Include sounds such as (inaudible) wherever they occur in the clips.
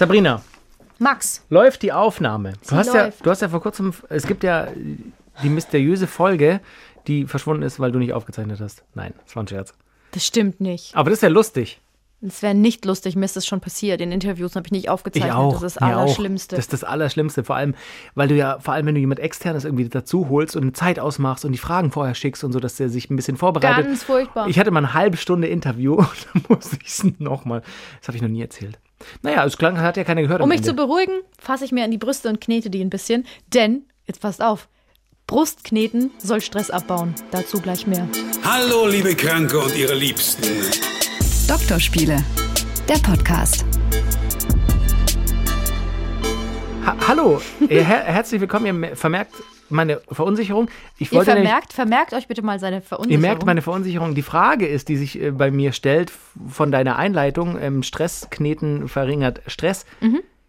Sabrina, Max. läuft die Aufnahme? Du hast, ja, du hast ja vor kurzem, es gibt ja die mysteriöse Folge, die verschwunden ist, weil du nicht aufgezeichnet hast. Nein, das war ein Scherz. Das stimmt nicht. Aber das ist ja lustig. Es wäre nicht lustig, mir ist das schon passiert. In Interviews habe ich nicht Ich aufgezeichnet. auch. Das ist das mir auch. Allerschlimmste. Das ist das Allerschlimmste. Vor allem, weil du ja, vor allem, wenn du jemand externes irgendwie dazu holst und eine Zeit ausmachst und die Fragen vorher schickst und so, dass der sich ein bisschen vorbereitet. Ganz furchtbar. Ich hatte mal eine halbe Stunde Interview (laughs) und dann musste ich es nochmal. Das habe ich noch nie erzählt. Naja, es klang, hat ja keiner gehört. um mich zu Ende. beruhigen, fasse ich mir an die Brüste und knete die ein bisschen. Denn, jetzt passt auf, Brustkneten soll Stress abbauen. Dazu gleich mehr. Hallo, liebe Kranke und ihre Liebsten. Doktorspiele, der Podcast. Ha Hallo, (laughs) her herzlich willkommen. Ihr me- vermerkt meine Verunsicherung. Ich Ihr wollte nämlich- vermerkt, vermerkt euch bitte mal seine Ihr Verunsicherung. merkt meine Verunsicherung. Die Frage ist, die sich äh, bei mir stellt, von deiner Einleitung, ähm, Stresskneten verringert Stress.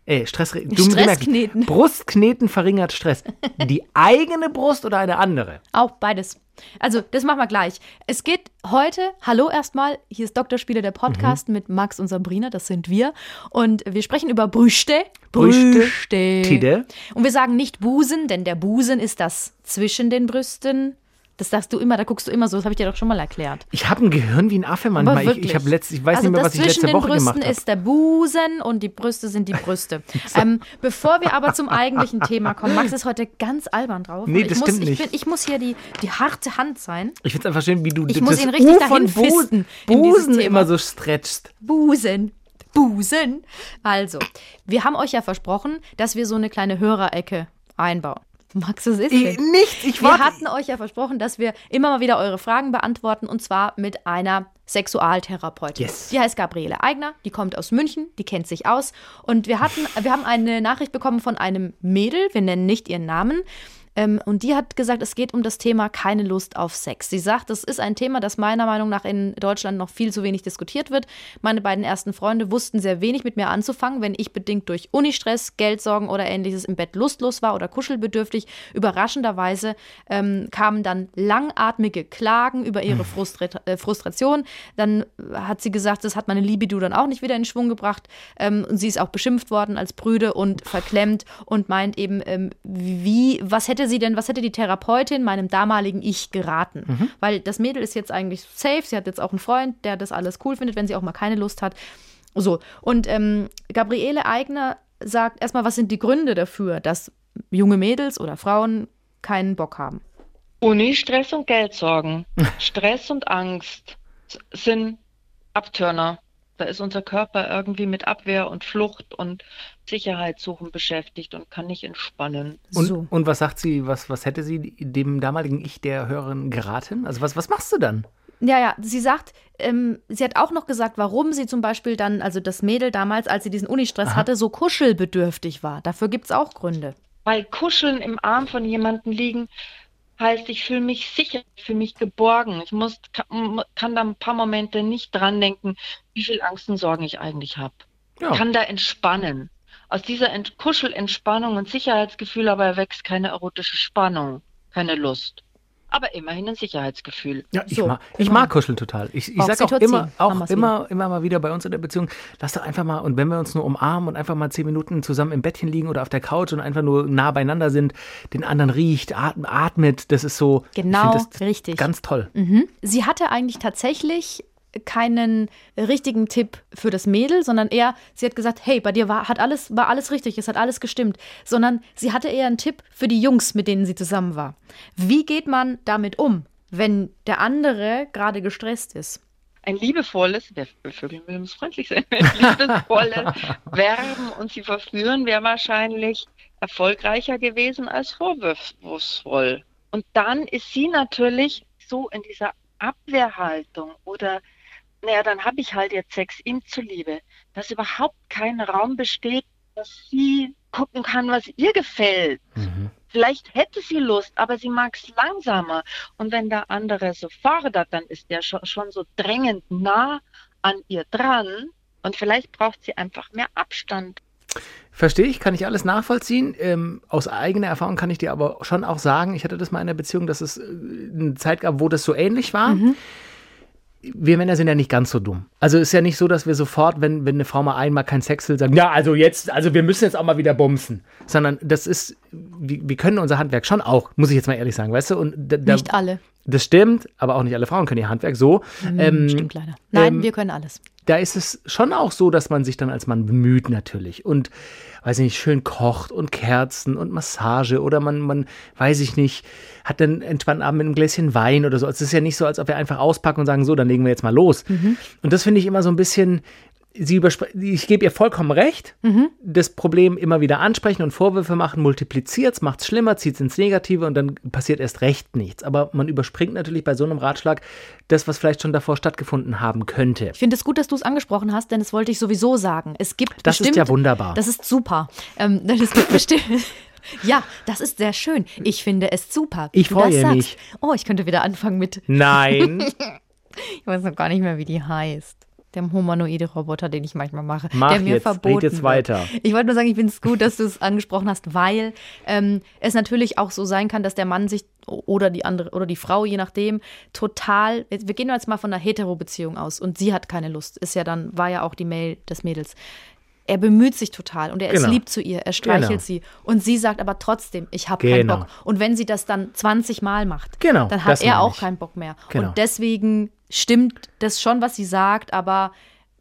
Äh, Stress. Stresskneten. Brustkneten verringert Stress. (laughs) Die eigene Brust oder eine andere? Auch beides. Also, das machen wir gleich. Es geht heute, hallo erstmal, hier ist Dr. Spiele, der Podcast Mhm. mit Max und Sabrina, das sind wir. Und wir sprechen über Brüste. Brüste. Tide. Und wir sagen nicht Busen, denn der Busen ist das zwischen den Brüsten. Das sagst du immer, da guckst du immer so, das habe ich dir doch schon mal erklärt. Ich habe ein Gehirn wie ein Affe manchmal. Ich, wirklich. ich, letzt, ich weiß also nicht mehr, was ich zwischen letzte den Woche Brüsten gemacht habe. ist der Busen und die Brüste sind die Brüste. (laughs) ähm, bevor wir aber zum eigentlichen Thema kommen, Max ist heute ganz albern drauf. Nee, das ich muss, stimmt ich nicht. Find, ich muss hier die, die harte Hand sein. Ich finde es einfach schön, wie du Ich muss ihn richtig U dahin von Busen Thema. immer so stretchst. Busen. Busen. Also, wir haben euch ja versprochen, dass wir so eine kleine Hörerecke einbauen. Max, was ist Ich, denn? nicht, ich Wir warte. hatten euch ja versprochen, dass wir immer mal wieder eure Fragen beantworten und zwar mit einer Sexualtherapeutin. Yes. Die heißt Gabriele Eigner, die kommt aus München, die kennt sich aus und wir hatten, wir haben eine Nachricht bekommen von einem Mädel, wir nennen nicht ihren Namen. Ähm, und die hat gesagt, es geht um das Thema keine Lust auf Sex. Sie sagt, das ist ein Thema, das meiner Meinung nach in Deutschland noch viel zu wenig diskutiert wird. Meine beiden ersten Freunde wussten sehr wenig mit mir anzufangen, wenn ich bedingt durch Unistress, Geldsorgen oder ähnliches im Bett lustlos war oder kuschelbedürftig. Überraschenderweise ähm, kamen dann langatmige Klagen über ihre Frustra äh, Frustration. Dann hat sie gesagt, das hat meine Libido dann auch nicht wieder in Schwung gebracht. Ähm, und sie ist auch beschimpft worden als Brüde und verklemmt und meint eben, ähm, wie, was hätte sie denn, was hätte die Therapeutin meinem damaligen Ich geraten? Weil das Mädel ist jetzt eigentlich safe, sie hat jetzt auch einen Freund, der das alles cool findet, wenn sie auch mal keine Lust hat. So, und ähm, Gabriele Eigner sagt erstmal, was sind die Gründe dafür, dass junge Mädels oder Frauen keinen Bock haben? Uni, Stress und Geldsorgen. (laughs) Stress und Angst sind Abtörner. Da ist unser Körper irgendwie mit Abwehr und Flucht und Sicherheitssuchen beschäftigt und kann nicht entspannen. Und, so. und was sagt sie, was, was hätte sie dem damaligen Ich der Hörerin geraten? Also was, was machst du dann? Ja, ja, sie sagt, ähm, sie hat auch noch gesagt, warum sie zum Beispiel dann, also das Mädel damals, als sie diesen Unistress hatte, so kuschelbedürftig war. Dafür gibt es auch Gründe. Weil Kuscheln im Arm von jemandem liegen heißt, ich fühle mich sicher, ich fühle mich geborgen. Ich muss, kann, kann da ein paar Momente nicht dran denken, wie viel Angst und Sorgen ich eigentlich habe. Ja. Kann da entspannen. Aus dieser Ent Kuschelentspannung und Sicherheitsgefühl aber erwächst keine erotische Spannung, keine Lust. Aber immerhin ein Sicherheitsgefühl. Ja, ich, So, mag, ich genau. mag Kuscheln total. Ich, ich sag auch immer, auch immer, immer mal wieder bei uns in der Beziehung, lass doch einfach mal, und wenn wir uns nur umarmen und einfach mal zehn Minuten zusammen im Bettchen liegen oder auf der Couch und einfach nur nah beieinander sind, den anderen riecht, atm- atmet, das ist so. Genau, richtig. Ganz toll. Sie hatte eigentlich tatsächlich keinen richtigen Tipp für das Mädel, sondern eher, sie hat gesagt, hey, bei dir war, hat alles, war alles richtig, es hat alles gestimmt, sondern sie hatte eher einen Tipp für die Jungs, mit denen sie zusammen war. Wie geht man damit um, wenn der andere gerade gestresst ist? Ein liebevolles, für Vögel will muss freundlich sein, ein liebevolles (laughs) Werben und sie verführen wäre wahrscheinlich erfolgreicher gewesen als vorwurfsvoll. Und dann ist sie natürlich so in dieser Abwehrhaltung oder, naja, dann habe ich halt jetzt Sex ihm zuliebe, dass überhaupt kein Raum besteht, dass sie gucken kann, was ihr gefällt. Vielleicht hätte sie Lust, aber sie mag es langsamer. Und wenn der andere so fordert, dann ist der schon, schon so drängend nah an ihr dran. Und vielleicht braucht sie einfach mehr Abstand. Verstehe ich, kann ich alles nachvollziehen. Ähm, aus eigener Erfahrung kann ich dir aber schon auch sagen, ich hatte das mal in einer Beziehung, dass es äh, eine Zeit gab, wo das so ähnlich war. Wir Männer sind ja nicht ganz so dumm. Also ist ja nicht so, dass wir sofort, wenn, wenn eine Frau mal einmal keinen Sex will, sagen, ja, also jetzt, also wir müssen jetzt auch mal wieder bumsen. Sondern das ist, wir, wir können unser Handwerk schon auch, muss ich jetzt mal ehrlich sagen, weißt du? Und da, da, Nicht alle. das stimmt, aber auch nicht alle Frauen können ihr Handwerk so. Ähm, Stimmt leider. Nein, ähm, wir können alles. Da ist es schon auch so, dass man sich dann als Mann bemüht natürlich und weiß ich nicht, schön kocht und Kerzen und Massage oder man, man weiß ich nicht, hat dann einen entspannten Abend mit einem Gläschen Wein oder so. Es ist ja nicht so, als ob wir einfach auspacken und sagen, so, dann legen wir jetzt mal los. Und das finde ich immer so ein bisschen, sie ich gebe ihr vollkommen recht, das Problem immer wieder ansprechen und Vorwürfe machen, multipliziert es, macht es schlimmer, zieht es ins Negative und dann passiert erst recht nichts. Aber man überspringt natürlich bei so einem Ratschlag das, was vielleicht schon davor stattgefunden haben könnte. Ich finde es gut, dass du es angesprochen hast, denn das wollte ich sowieso sagen. Es gibt Das ist bestimmt, ja wunderbar. Das ist super. Ähm, denn es gibt bestimmt. Ja, das ist sehr schön. Ich finde es super. Ich freue mich. Oh, ich könnte wieder anfangen mit, Nein, (laughs) ich weiß noch gar nicht mehr, wie die heißt. Dem humanoide Roboter, den ich manchmal mache, Mach der mir jetzt, red verboten jetzt wird. weiter. Ich wollte nur sagen, ich finde es gut, dass du es angesprochen hast, weil ähm, es natürlich auch so sein kann, dass der Mann sich oder die andere oder die Frau, je nachdem, total. Wir gehen jetzt mal von einer Hetero-Beziehung aus und sie hat keine Lust. Ist ja dann, war ja auch die Mail des Mädels. Er bemüht sich total und er ist Genau. lieb zu ihr, er streichelt Genau. sie und sie sagt aber trotzdem, ich habe keinen Genau. Bock. Und wenn sie das dann 20 Mal macht, Genau, dann hat er auch ich. keinen Bock mehr. Genau. Und deswegen stimmt das schon, was sie sagt, aber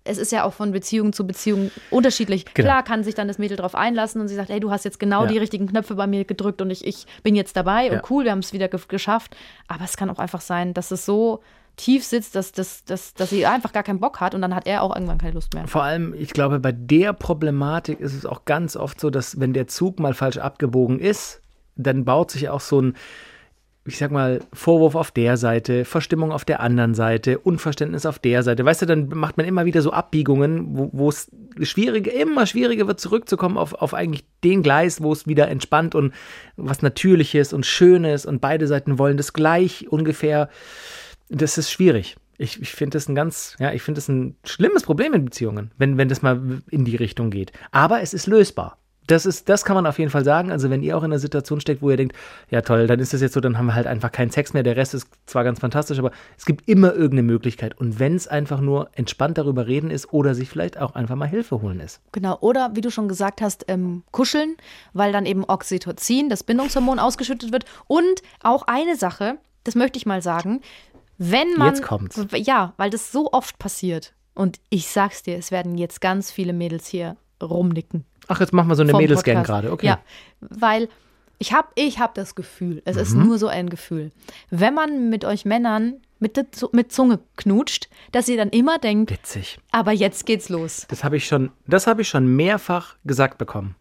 es ist ja auch von Beziehung zu Beziehung unterschiedlich. Genau. Klar kann sich dann das Mädel drauf einlassen und sie sagt, hey, du hast jetzt genau Ja. die richtigen Knöpfe bei mir gedrückt und ich, ich bin jetzt dabei Ja. und cool, wir haben es wieder ge geschafft. Aber es kann auch einfach sein, dass es so tief sitzt, dass, dass, dass, dass sie einfach gar keinen Bock hat und dann hat er auch irgendwann keine Lust mehr. Vor allem, ich glaube, bei der Problematik ist es auch ganz oft so, dass wenn der Zug mal falsch abgebogen ist, dann baut sich auch so ein, ich sag mal, Vorwurf auf der Seite, Verstimmung auf der anderen Seite, Unverständnis auf der Seite. Weißt du, dann macht man immer wieder so Abbiegungen, wo es schwieriger, immer schwieriger wird, zurückzukommen auf, auf eigentlich den Gleis, wo es wieder entspannt und was Natürliches und Schönes und beide Seiten wollen das gleich ungefähr. Das ist schwierig. Ich, ich finde das ein ganz, ja, ich finde das ein schlimmes Problem in Beziehungen, wenn, wenn das mal in die Richtung geht. Aber es ist lösbar. Das ist, das kann man auf jeden Fall sagen. Also wenn ihr auch in einer Situation steckt, wo ihr denkt, ja toll, dann ist das jetzt so, dann haben wir halt einfach keinen Sex mehr. Der Rest ist zwar ganz fantastisch, aber es gibt immer irgendeine Möglichkeit. Und wenn es einfach nur entspannt darüber reden ist oder sich vielleicht auch einfach mal Hilfe holen ist. Genau, oder wie du schon gesagt hast, ähm, kuscheln, weil dann eben Oxytocin, das Bindungshormon, ausgeschüttet wird. Und auch eine Sache, das möchte ich mal sagen, wenn man. Jetzt kommt's. Ja, weil das so oft passiert. Und ich sag's dir, es werden jetzt ganz viele Mädels hier rumnicken. Ach, jetzt machen wir so eine Mädelsgang gerade, okay. Ja, weil ich habe ich hab das Gefühl, es Mhm. ist nur so ein Gefühl, wenn man mit euch Männern mit, der mit Zunge knutscht, dass ihr dann immer denkt, Witzig. aber jetzt geht's los. Das habe ich schon, das habe ich schon mehrfach gesagt bekommen.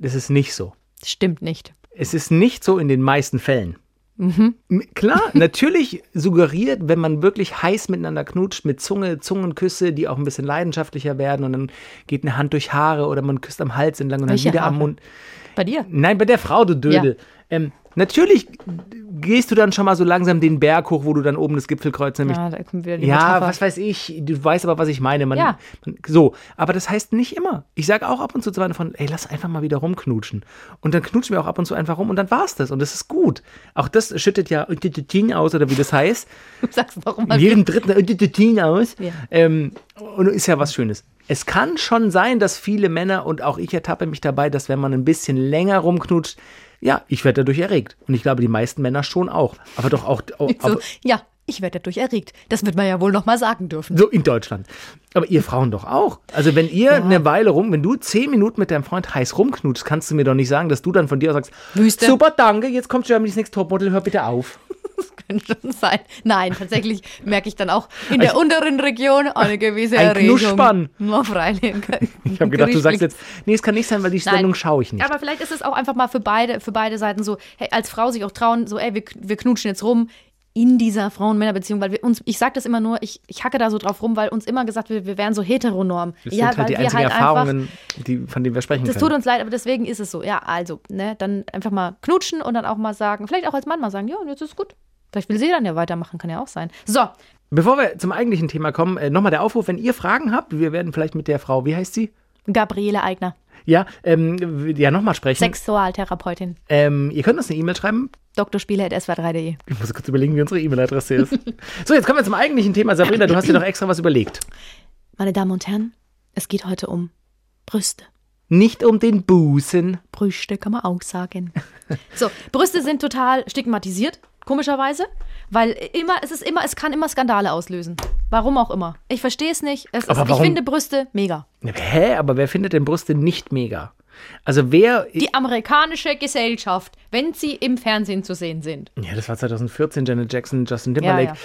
Das ist nicht so. Stimmt nicht. Es ist nicht so in den meisten Fällen. Mhm. Klar, (laughs) natürlich suggeriert, wenn man wirklich heiß miteinander knutscht, mit Zunge, Zungenküsse, die auch ein bisschen leidenschaftlicher werden und dann geht eine Hand durch Haare oder man küsst am Hals entlang und Welche dann wieder am Haare? Mund. Bei dir? Nein, bei der Frau, du Dödel. Ähm, natürlich gehst du dann schon mal so langsam den Berg hoch, wo du dann oben das Gipfelkreuz nämlich Ja, da kommt wieder die ja, Metapher. was weiß ich. Du weißt aber, was ich meine. Man, Ja. man, so, aber das heißt nicht immer. Ich sage auch ab und zu zu meinen Freunden, ey, lass einfach mal wieder rumknutschen. Und dann knutschen wir auch ab und zu einfach rum und dann war's das. Und das ist gut. Auch das schüttet ja aus, oder wie das heißt. (laughs) Sag's noch mal. Jedem dritten aus. Ja. Ähm, und ist ja was Schönes. Es kann schon sein, dass viele Männer, und auch ich ertappe mich dabei, dass wenn man ein bisschen länger rumknutscht, ja, ich werde dadurch erregt. Und ich glaube, die meisten Männer schon auch. Aber doch auch. (laughs) So, aber, ja, ich werde dadurch erregt. Das wird man ja wohl noch mal sagen dürfen. So in Deutschland. Aber ihr Frauen doch auch. Also wenn ihr eine Weile rum, wenn du zehn Minuten mit deinem Freund heiß rumknutschst, kannst du mir doch nicht sagen, dass du dann von dir aus sagst, Wüste. super, danke, jetzt kommt Germany's Next Topmodel, hör bitte auf. Könnte schon sein. Nein, tatsächlich merke ich dann auch in der unteren Region eine gewisse Ein Erregung. Knuschspann. No, freilich. Ich habe gedacht, du sagst jetzt, nee, es kann nicht sein, weil die Sendung schaue ich nicht. Aber vielleicht ist es auch einfach mal für beide, für beide Seiten so, hey, als Frau sich auch trauen, so, ey, wir, wir knutschen jetzt rum in dieser Frauen-Männer-Beziehung, weil wir uns, ich sage das immer nur, ich, ich hacke da so drauf rum, weil uns immer gesagt wird, wir wären so heteronorm. das sind halt die einzigen Erfahrungen, die, von denen wir sprechen Das können. tut uns leid, aber deswegen ist es so. Ja, also, ne, dann einfach mal knutschen und dann auch mal sagen, vielleicht auch als Mann mal sagen, ja, jetzt ist gut. Vielleicht will sie dann ja weitermachen, kann ja auch sein. So, Bevor wir zum eigentlichen Thema kommen, äh, nochmal der Aufruf, wenn ihr Fragen habt, wir werden vielleicht mit der Frau, wie heißt sie? Gabriele Eigner. Ja, ähm, ja, nochmal sprechen. Sexualtherapeutin. Ähm, ihr könnt uns eine E-Mail schreiben. Doktorspiele.sw3.de. Ich muss kurz überlegen, wie unsere E-Mail-Adresse ist. (laughs) so, jetzt kommen wir zum eigentlichen Thema. Sabrina, du hast dir doch extra was überlegt. Meine Damen und Herren, es geht heute um Brüste. Nicht um den Busen. Brüste kann man auch sagen. (laughs) So, Brüste sind total stigmatisiert, komischerweise, weil immer, es ist immer, es kann immer Skandale auslösen. Warum auch immer. Ich verstehe es nicht. Es ist, ich finde Brüste mega. Hä? Aber wer findet denn Brüste nicht mega? Also wer. Die amerikanische Gesellschaft, wenn sie im Fernsehen zu sehen sind. Ja, das war 2014, Janet Jackson, Justin Timberlake. Ja, ja.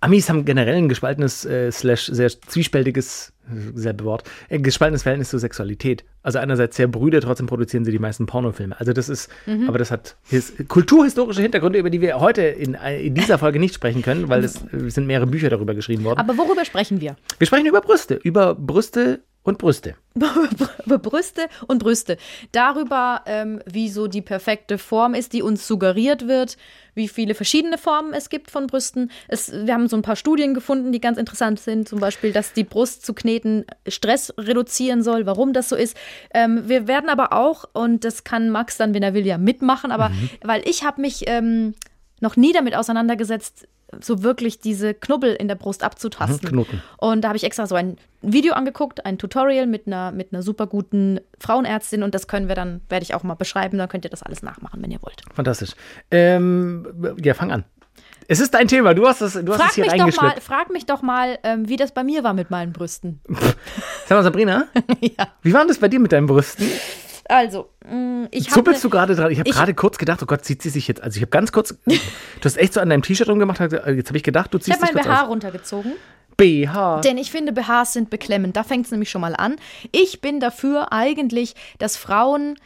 Amis haben generell ein gespaltenes, äh, slash sehr zwiespältiges, selbe Wort, äh, gespaltenes Verhältnis zur Sexualität. Also einerseits sehr brüde, trotzdem produzieren sie die meisten Pornofilme. Also das ist, Mhm. aber das hat his, kulturhistorische Hintergründe, über die wir heute in, äh, in dieser Folge nicht sprechen können, weil es äh, sind mehrere Bücher darüber geschrieben worden. Aber worüber sprechen wir? wir sprechen über Brüste, über Brüste und Brüste. (laughs) über Brüste und Brüste. Darüber, ähm, wie so die perfekte Form ist, die uns suggeriert wird, wie viele verschiedene Formen es gibt von Brüsten. Es, wir haben so ein paar Studien gefunden, die ganz interessant sind. Zum Beispiel, dass die Brust zu kneten Stress reduzieren soll, warum das so ist. Ähm, wir werden aber auch, und das kann Max dann, wenn er will, ja mitmachen, aber weil ich habe mich ähm, noch nie damit auseinandergesetzt, so wirklich diese Knubbel in der Brust abzutasten. Mhm, Knoten. Und da habe ich extra so ein Video angeguckt, ein Tutorial mit einer, mit einer super guten Frauenärztin und das können wir dann, werde ich auch mal beschreiben, dann könnt ihr das alles nachmachen, wenn ihr wollt. Fantastisch. Ähm, ja, fang an. Es ist dein Thema, du hast es, du hast es Frag hier mich, doch mal, reingeschleppt. frag mich doch mal, ähm, wie das bei mir war mit meinen Brüsten. Sag mal, Sabrina, (laughs) ja. wie war das bei dir mit deinen Brüsten? Also, mh, ich habe. Zuppelst du gerade dran? Ich habe ich- gerade kurz gedacht, oh Gott, zieht sie sich jetzt. Also ich habe ganz kurz, du hast echt so an deinem T-Shirt rumgemacht. gesagt, Jetzt habe ich gedacht, du Ich ziehst habe dich mein kurz BH aus. runtergezogen, BH. denn ich finde, BHs sind beklemmend. Da fängt es nämlich schon mal an. Ich bin dafür eigentlich, dass Frauen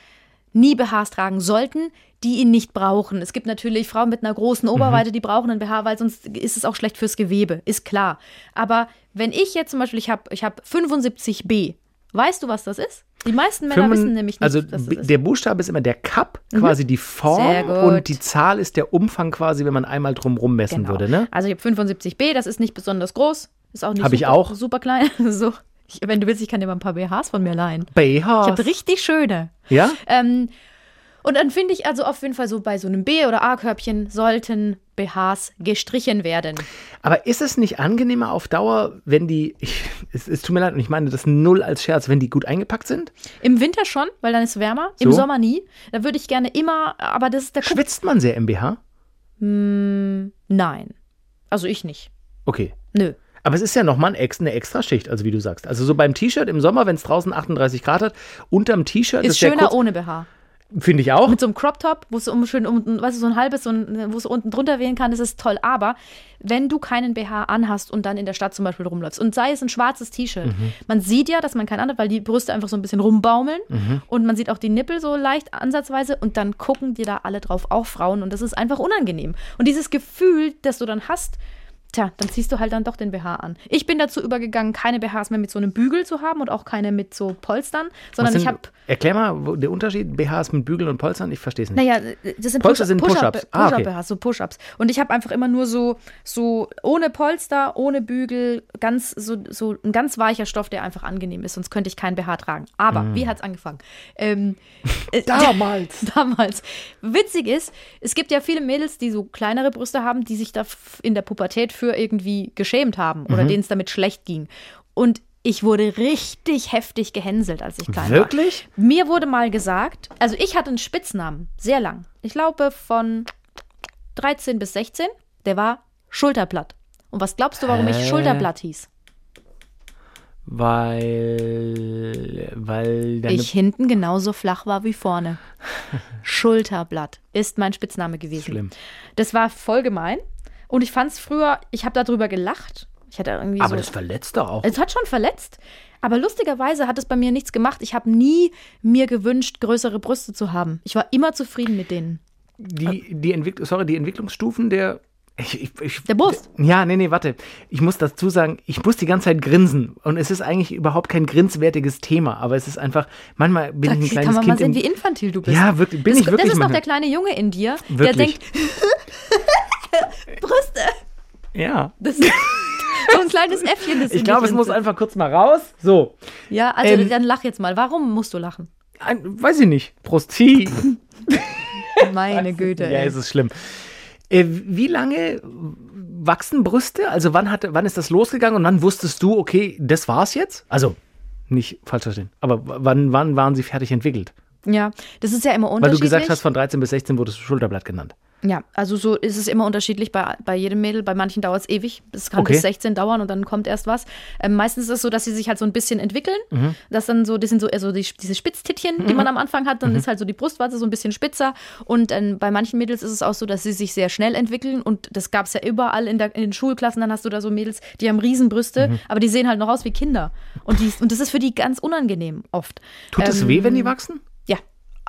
nie BHs tragen sollten, die ihn nicht brauchen. Es gibt natürlich Frauen mit einer großen Mhm. Oberweite, die brauchen einen BH, weil sonst ist es auch schlecht fürs Gewebe, ist klar. Aber wenn ich jetzt zum Beispiel, ich habe ich hab 75b, weißt du, was das ist? Die meisten Männer Fünfund- wissen nämlich nicht, also was das ist. der Buchstabe ist immer der Cup, quasi die Form und die Zahl ist der Umfang quasi, wenn man einmal drum rum messen Genau. würde, ne? Also ich habe 75b, das ist nicht besonders groß, ist auch nicht Hab ich super, auch. super klein. (laughs) so, ich, wenn du willst, ich kann dir mal ein paar BHs von mir leihen. BH. Ich habe richtig schöne. Ja? Ähm, und dann finde ich also auf jeden Fall so bei so einem B- oder A-Körbchen sollten BHs gestrichen werden. Aber ist es nicht angenehmer auf Dauer, wenn die, ich, es, es tut mir leid und ich meine das null als Scherz, wenn die gut eingepackt sind? Im Winter schon, weil dann ist es wärmer. Im So. Sommer nie. Da würde ich gerne immer, aber das ist der Kup Schwitzt man sehr im BH? Nein. Also ich nicht. Okay. Nö. Aber es ist ja nochmal eine extra Schicht, also wie du sagst. Also so beim T-Shirt im Sommer, wenn es draußen 38 Grad hat, unterm T-Shirt Ist sehr schöner kurz, ohne BH. Finde ich auch. Mit so einem Crop-Top, wo es um schön unten, weißt du, so ein halbes, so ein, wo es unten drunter wählen kann, das ist toll. Aber wenn du keinen BH anhast und dann in der Stadt zum Beispiel rumläufst und sei es ein schwarzes T-Shirt, Mhm. man sieht ja, dass man keinen anhat, weil die Brüste einfach so ein bisschen rumbaumeln Mhm. und man sieht auch die Nippel so leicht ansatzweise und dann gucken dir da alle drauf, auch Frauen und das ist einfach unangenehm. Und dieses Gefühl, das du dann hast, Tja, dann ziehst du halt dann doch den BH an. Ich bin dazu übergegangen, keine BHs mehr mit so einem Bügel zu haben und auch keine mit so Polstern, sondern Was ich habe Erklär mal wo, der Unterschied BHs mit Bügeln und Polstern, ich verstehe es nicht. Naja, das sind Polster Push- sind Push-Up- Push-Ups. Ah, okay. Push-Up-BHs, so Push-Ups. Und ich habe einfach immer nur so, so ohne Polster, ohne Bügel, ganz, so, so ein ganz weicher Stoff, der einfach angenehm ist, sonst könnte ich keinen BH tragen. Aber, Mm. wie hat's angefangen? Ähm, äh, (laughs) Damals. (laughs) Damals. Witzig ist, es gibt ja viele Mädels, die so kleinere Brüste haben, die sich da in der Pubertät für irgendwie geschämt haben Mhm. oder denen es damit schlecht ging. Und ich wurde richtig heftig gehänselt, als ich klein Wirklich? war. Mir wurde mal gesagt, also ich hatte einen Spitznamen, sehr lang. Ich glaube von 13 bis 16, der war Schulterblatt. Und was glaubst du, warum ich Hä? Schulterblatt hieß? Weil, weil Ich hinten genauso flach war wie vorne. (laughs) Schulterblatt ist mein Spitzname gewesen. Schlimm. Das war voll gemein. Und ich fand es früher, ich habe darüber gelacht. Ich hatte irgendwie aber so. das verletzt doch auch. es hat schon verletzt. Aber lustigerweise hat es bei mir nichts gemacht. Ich habe nie mir gewünscht, größere Brüste zu haben. Ich war immer zufrieden mit denen. Die, die, Entwick sorry, die Entwicklungsstufen der. Ich, ich, ich, Der Brust. Ja, nee, nee, warte. Ich muss dazu sagen, ich muss die ganze Zeit grinsen. Und es ist eigentlich überhaupt kein grinswertiges Thema. Aber es ist einfach, manchmal bin ich ein Da kleines kann man Kind. mal sehen, wie infantil du bist. ja, wirklich, bin das, ich wirklich das ist noch manchmal. der kleine Junge in dir, Wirklich. der denkt, (laughs) (laughs) (laughs) Brüste. Ja. Das (laughs) ist so ein kleines Äffchen. Das Ich glaube, es muss einfach kurz mal raus. So. Ja, also Ähm, dann lach jetzt mal. Warum musst du lachen? Weiß ich nicht. Prostie. (laughs) Meine Güte. Ja, ey. ist es schlimm. Äh, wie lange wachsen Brüste? Also wann, hat, wann ist das losgegangen und wann wusstest du, okay, das war's jetzt? Also, nicht falsch verstehen, aber wann, wann waren sie fertig entwickelt? Ja, das ist ja immer Weil unterschiedlich. du gesagt hast, von 13 bis 16 wurdest du Schulterblatt genannt. Ja, also so ist es immer unterschiedlich bei, bei jedem Mädel. Bei manchen dauert es ewig. Es kann Okay. bis 16 dauern und dann kommt erst was. Ähm, meistens ist es so, dass sie sich halt so ein bisschen entwickeln. Mhm. Das dann so, das sind so also die, diese Spitztittchen, die man am Anfang hat. Mhm. Dann ist halt so die Brustwarze so ein bisschen spitzer. Und ähm, bei manchen Mädels ist es auch so, dass sie sich sehr schnell entwickeln. Und das gab es ja überall in, der, in den Schulklassen. Dann hast du da so Mädels, die haben Riesenbrüste, Mhm. aber die sehen halt noch aus wie Kinder. Und, die, und das ist für die ganz unangenehm oft. Tut es Ähm, weh, wenn die wachsen?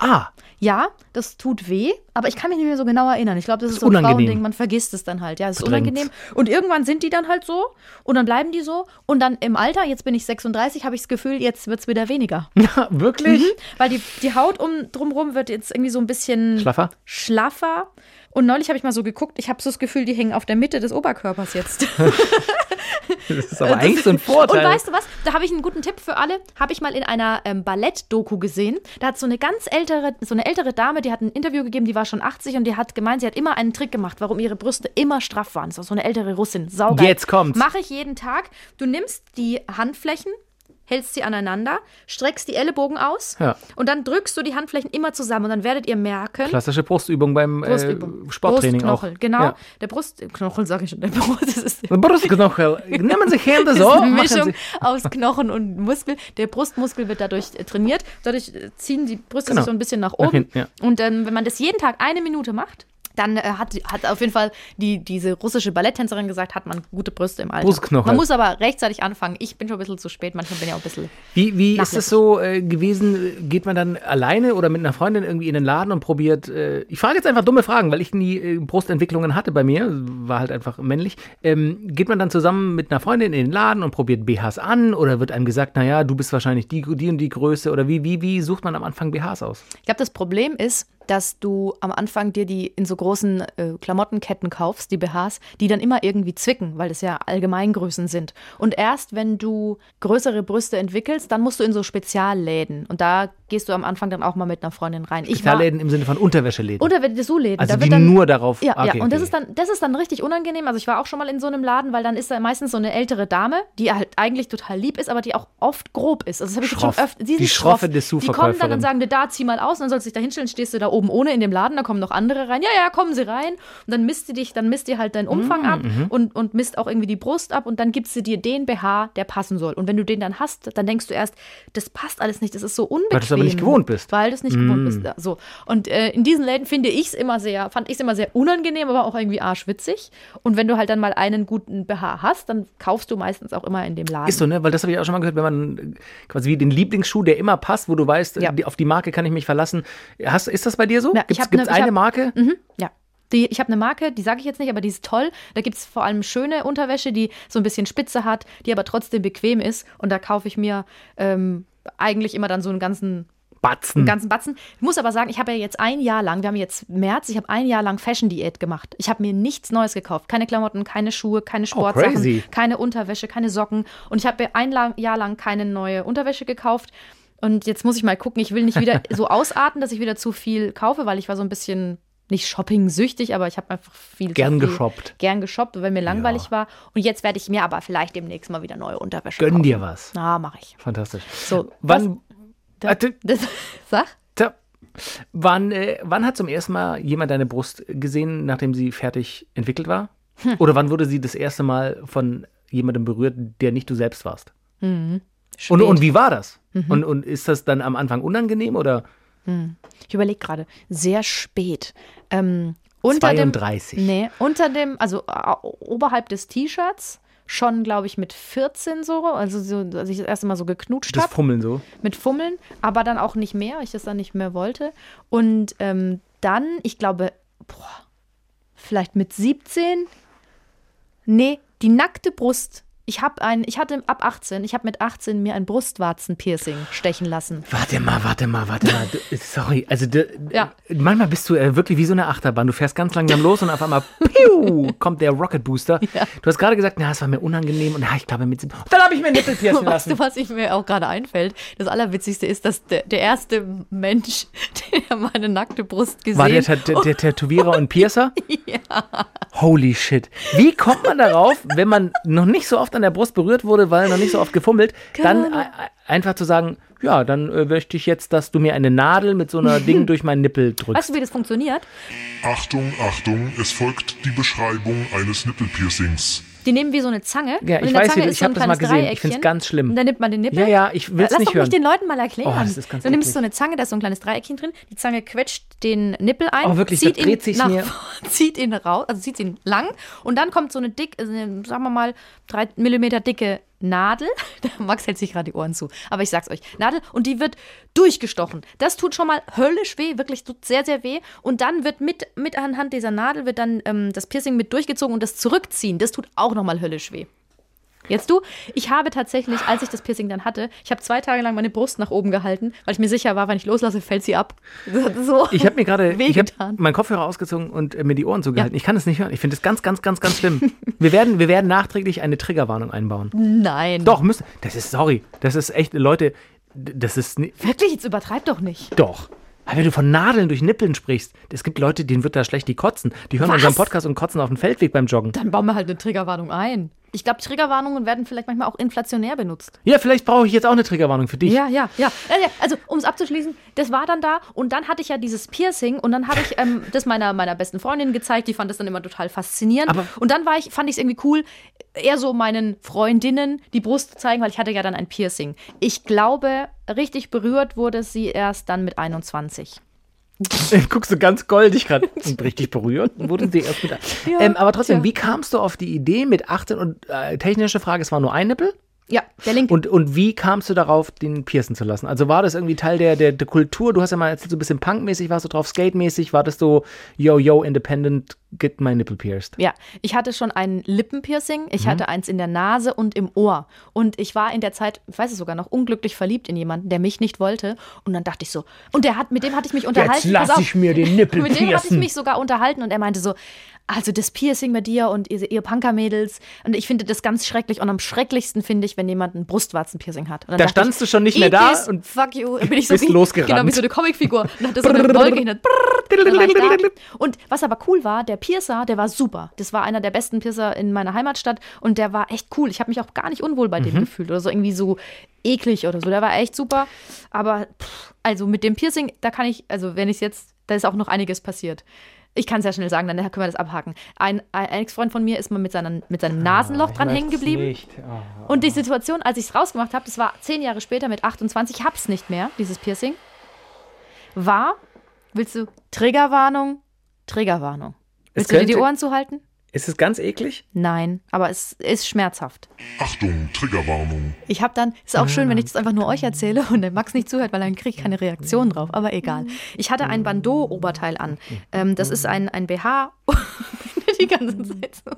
Ja. Ah, Ja, das tut weh, aber ich kann mich nicht mehr so genau erinnern. Ich glaube, das ist, Ist so ein unangenehm. Frauending, man vergisst es dann halt. Ja, es ist Verdrängt. unangenehm. Und irgendwann sind die dann halt so und dann bleiben die so. Und dann im Alter, jetzt bin ich 36, habe ich das Gefühl, jetzt wird es wieder weniger. ja, (laughs) wirklich? Weil die, die Haut um, drumherum wird jetzt irgendwie so ein bisschen Schlaffer? schlaffer. Und neulich habe ich mal so geguckt, ich habe so das Gefühl, die hängen auf der Mitte des Oberkörpers jetzt. (laughs) Das ist aber (laughs) eigentlich so ein (laughs) Vorteil. Und weißt du was? Da habe ich einen guten Tipp für alle. Habe ich mal in einer ähm, Ballett-Doku gesehen. Da hat so eine ganz ältere, so eine ältere Dame, die hat ein Interview gegeben, die war schon 80 und die hat gemeint, sie hat immer einen Trick gemacht, warum ihre Brüste immer straff waren. Das war so eine ältere Russin. Saugeil. Jetzt kommt's. Mache ich jeden Tag. Du nimmst die Handflächen, hältst sie aneinander, streckst die Ellenbogen aus Ja. und dann drückst du die Handflächen immer zusammen und dann werdet ihr merken, Klassische Brustübung beim Brustübung. äh, Sporttraining auch. Brustknochel, genau. Ja. Der Brustknochel, sage ich schon. Der Brust, das ist Brustknochel. (laughs) Nehmen Sie Hände so. ist eine Mischung aus Knochen und Muskel. Der Brustmuskel wird dadurch äh, trainiert. Dadurch äh, ziehen die Brüste Genau. sich so ein bisschen nach Nach oben. hinten, ja. Und ähm, wenn man das jeden Tag eine Minute macht, dann äh, hat, hat auf jeden Fall die, diese russische Balletttänzerin gesagt, hat man gute Brüste im Alter. Brustknochen. Man muss aber rechtzeitig anfangen. Ich bin schon ein bisschen zu spät, manchmal bin ich auch ein bisschen. Wie, wie ist es so äh, gewesen? Geht man dann alleine oder mit einer Freundin irgendwie in den Laden und probiert? Äh, ich frage jetzt einfach dumme Fragen, weil ich nie äh, Brustentwicklungen hatte bei mir, war halt einfach männlich. Ähm, geht man dann zusammen mit einer Freundin in den Laden und probiert BHs an oder wird einem gesagt, naja, du bist wahrscheinlich die, die und die Größe oder wie, wie, wie sucht man am Anfang BHs aus? Ich glaube, das Problem ist, dass du am Anfang dir die in so großen äh, Klamottenketten kaufst, die BHs, die dann immer irgendwie zwicken, weil das ja Allgemeingrößen sind. Und erst wenn du größere Brüste entwickelst, dann musst du in so Spezialläden. Und da gehst du am Anfang dann auch mal mit einer Freundin rein. Ich war Spezialläden im Sinne von Unterwäscheläden. oder Dessous-Läden. also da die dann, nur darauf. ja, Ah, okay, ja, und das okay. ist dann, das ist dann richtig unangenehm. Also ich war auch schon mal in so einem Laden, weil dann ist da meistens so eine ältere Dame, die halt eigentlich total lieb ist, aber die auch oft grob ist. Also das habe ich schon öfter. Die sind schroffe schroff. Dessous-Verkäuferin. Die kommen dann und sagen da zieh mal aus, und dann sollst du dich da hinstellen, stehst du da oben ohne in dem Laden, da kommen noch andere rein. Ja, ja, kommen sie rein. Und dann misst sie dich, dann misst ihr halt deinen Umfang ab Mhm, und, und misst auch irgendwie die Brust ab und dann gibst sie dir den BH, der passen soll. Und wenn du den dann hast, dann denkst du erst, das passt alles nicht, das ist so unbequem. Weil du es aber nicht gewohnt bist. Weil du es nicht gewohnt bist. Ja, so. Und äh, in diesen Läden finde ich es immer sehr, fand ich es immer sehr unangenehm, aber auch irgendwie arschwitzig. Und wenn du halt dann mal einen guten BH hast, dann kaufst du meistens auch immer in dem Laden. Ist so, ne? Weil das habe ich auch schon mal gehört, wenn man äh, quasi wie den Lieblingsschuh, der immer passt, wo du weißt, Ja. die, auf die Marke kann ich mich verlassen. Hast, ist das bei dir so? Ja, ich Gibt ne- es ich eine hab- Marke? Mhm, ja. Die, ich habe eine Marke, die sage ich jetzt nicht, aber die ist toll. Da gibt es vor allem schöne Unterwäsche, die so ein bisschen Spitze hat, die aber trotzdem bequem ist. Und da kaufe ich mir ähm, eigentlich immer dann so einen ganzen Batzen. einen ganzen Batzen. Ich muss aber sagen, ich habe ja jetzt ein Jahr lang, wir haben jetzt März, ich habe ein Jahr lang Fashion-Diät gemacht. Ich habe mir nichts Neues gekauft. Keine Klamotten, keine Schuhe, keine Sportsachen, Oh, keine Unterwäsche, keine Socken. Und ich habe mir ein Jahr lang keine neue Unterwäsche gekauft. Und jetzt muss ich mal gucken, ich will nicht wieder (laughs) so ausarten, dass ich wieder zu viel kaufe, weil ich war so ein bisschen nicht shopping-süchtig, aber ich habe einfach viel Gern zu viel, geshoppt. Gern geshoppt, weil mir langweilig war. Und jetzt werde ich mir aber vielleicht demnächst mal wieder neue Unterwäsche Gönn kaufen. dir was. Na, mache ich. Fantastisch. So, Wann, was, Warte, das, (laughs) sag? tja. wann, äh, wann hat zum ersten Mal jemand deine Brust gesehen, nachdem sie fertig entwickelt war? Hm. Oder wann wurde sie das erste Mal von jemandem berührt, der nicht du selbst warst? Und. Mhm. und wie war das? Und, und ist das dann am Anfang unangenehm oder Ich überlege gerade, sehr spät. Ähm, unter 32? Dem, nee, unter dem, also äh, oberhalb des T-Shirts, schon, glaube ich, mit 14 so, also so, als ich das erste Mal so geknutscht habe, Fummeln so? mit Fummeln, aber dann auch nicht mehr, weil ich das dann nicht mehr wollte. Und ähm, dann, ich glaube, boah, vielleicht mit 17, nee, die nackte Brust Ich habe ein, ich hatte ab 18, ich habe mit 18 mir ein Brustwarzenpiercing stechen lassen. Warte mal, warte mal, warte mal. Du, sorry, also Ja. manchmal bist du äh, wirklich wie so eine Achterbahn. Du fährst ganz langsam los und auf einmal piu, kommt der Rocket Booster. (laughs) Ja. Du hast gerade gesagt, na, es war mir unangenehm und na, ich glaube mit Dann habe ich mir Nippel piercen Weißt lassen. du, was ich mir auch gerade einfällt? Das Allerwitzigste ist, dass der, der erste Mensch, (laughs) der meine nackte Brust gesehen War der, der, der Tätowierer und Piercer? (laughs) ja. Holy shit. Wie kommt man darauf, wenn man noch nicht so oft an der Brust berührt wurde, weil noch nicht so oft gefummelt, dann Ahnung. äh, einfach zu sagen, ja, dann äh, möchte ich jetzt, dass du mir eine Nadel mit so einer (laughs) Ding durch meinen Nippel drückst. Weißt du, wie das funktioniert? Achtung, Achtung, es folgt die Beschreibung eines Nippelpiercings. Die nehmen wie so eine Zange. Ja, und ich weiß, Zange wie- ist ich so ein hab das mal gesehen. Ich find's Dreieckchen. ganz schlimm. Und dann nimmt man den Nippel. Ja, ja, ich will's Lass nicht doch hören. mich den Leuten mal erklären. Oh, das ist ganz du nimmst so eine Zange, da ist so ein kleines Dreieckchen drin. Die Zange quetscht den Nippel ein. Oh, wirklich, zieht dreht ihn nach, mir. (laughs) Zieht ihn raus, also zieht ihn lang. Und dann kommt so eine dick, sagen wir mal, drei Millimeter dicke Nadel. (laughs) Max hält sich gerade die Ohren zu. Aber ich sag's euch. Nadel. Und die wird durchgestochen. Das tut schon mal höllisch weh. Wirklich tut sehr, sehr weh. Und dann wird mit, mit anhand dieser Nadel wird dann ähm, das Piercing mit durchgezogen und das Zurückziehen. Das tut auch nochmal höllisch weh. Jetzt du, ich habe tatsächlich, als ich das Piercing dann hatte, ich habe zwei Tage lang meine Brust nach oben gehalten, weil ich mir sicher war, wenn ich loslasse, fällt sie ab. (laughs) So Ich habe mir gerade hab meinen Kopfhörer ausgezogen und äh, mir die Ohren zugehalten. Ich kann es nicht hören. Ich finde es ganz, ganz, ganz, ganz schlimm. (laughs) wir, werden, wir werden nachträglich eine Triggerwarnung einbauen. Nein. Doch, müssen. Das ist, sorry, das ist echt, Leute, das ist, Wirklich, jetzt übertreib doch nicht. doch. Aber wenn du von Nadeln durch Nippeln sprichst, es gibt Leute, denen wird da schlecht die kotzen. Die hören Was? unseren Podcast und kotzen auf dem Feldweg beim Joggen. Dann bauen wir halt eine Triggerwarnung ein. Ich glaube, Triggerwarnungen werden vielleicht manchmal auch inflationär benutzt. Ja, vielleicht brauche ich jetzt auch eine Triggerwarnung für dich. Ja, ja, ja. Also, um es abzuschließen, das war dann da und dann hatte ich ja dieses Piercing und dann habe ich ähm, das meiner, meiner besten Freundin gezeigt. Die fand das dann immer total faszinierend. Aber- und dann war ich, fand ich es irgendwie cool, eher so meinen Freundinnen die Brust zu zeigen, weil ich hatte ja dann ein Piercing. Ich glaube, richtig berührt wurde sie erst dann mit 21. (laughs) Guckst du ganz goldig gerade. (laughs) Und richtig berührt. Wurden sie erst mit. Ja, ähm, aber trotzdem, tja. wie kamst du auf die Idee mit 18 und äh, technische Frage, es war nur ein Nippel? Ja, der linke. Und, und wie kamst du darauf, den piercen zu lassen? Also war das irgendwie Teil der, der, der Kultur? Du hast ja mal erzählt, so ein bisschen punkmäßig, warst du drauf, skatemäßig, war das so, yo, yo, independent, get my nipple pierced? Ja, ich hatte schon ein Lippenpiercing, Mhm. ich hatte eins in der Nase und im Ohr. Und ich war in der Zeit, ich weiß es sogar noch, unglücklich verliebt in jemanden, der mich nicht wollte. Und dann dachte ich so, und der hat, mit dem hatte ich mich unterhalten. lass pass auf, ich mir den (laughs) Nippel Mit dem hatte ich mich sogar unterhalten und er meinte so, also das Piercing mit dir und ihr, ihr Punker-Mädels. Und ich finde das ganz schrecklich. Und am schrecklichsten finde ich, wenn jemand ein Brustwarzenpiercing hat. Und Da standst ich, du schon nicht mehr da "Eat this, und fuck you. Dann bin ich so bist wie, losgerannt. Genau, wie so eine Comicfigur. Und hatte so eine (laughs) Wolke. Und was aber cool war, der Piercer, der war super. Das war einer der besten Piercer in meiner Heimatstadt und der war echt cool. Ich habe mich auch gar nicht unwohl bei Mhm. dem gefühlt oder so irgendwie so eklig oder so. Der war echt super. Aber pff, also mit dem Piercing, da kann ich, also wenn ich jetzt, da ist auch noch einiges passiert. Ich kann es ja schnell sagen, dann können wir das abhaken. Ein, ein Ex-Freund von mir ist mal mit, seinen, mit seinem Nasenloch dran hängen geblieben. Und die Situation, als ich es rausgemacht habe, das war zehn Jahre später mit 28, ich hab's nicht mehr, dieses Piercing, war, willst du, Triggerwarnung, Triggerwarnung. Willst du dir die könnte- Ohren zuhalten? Ist es ganz eklig? Nein, aber es ist schmerzhaft. Achtung, Triggerwarnung. Ich habe dann, ist auch schön, wenn ich das einfach nur euch erzähle und der Max nicht zuhört, weil dann kriege ich keine Reaktion drauf, aber egal. Ich hatte ein Bandeau-Oberteil an. Ähm, das ist ein, ein BH, (laughs) die ganze Zeit so.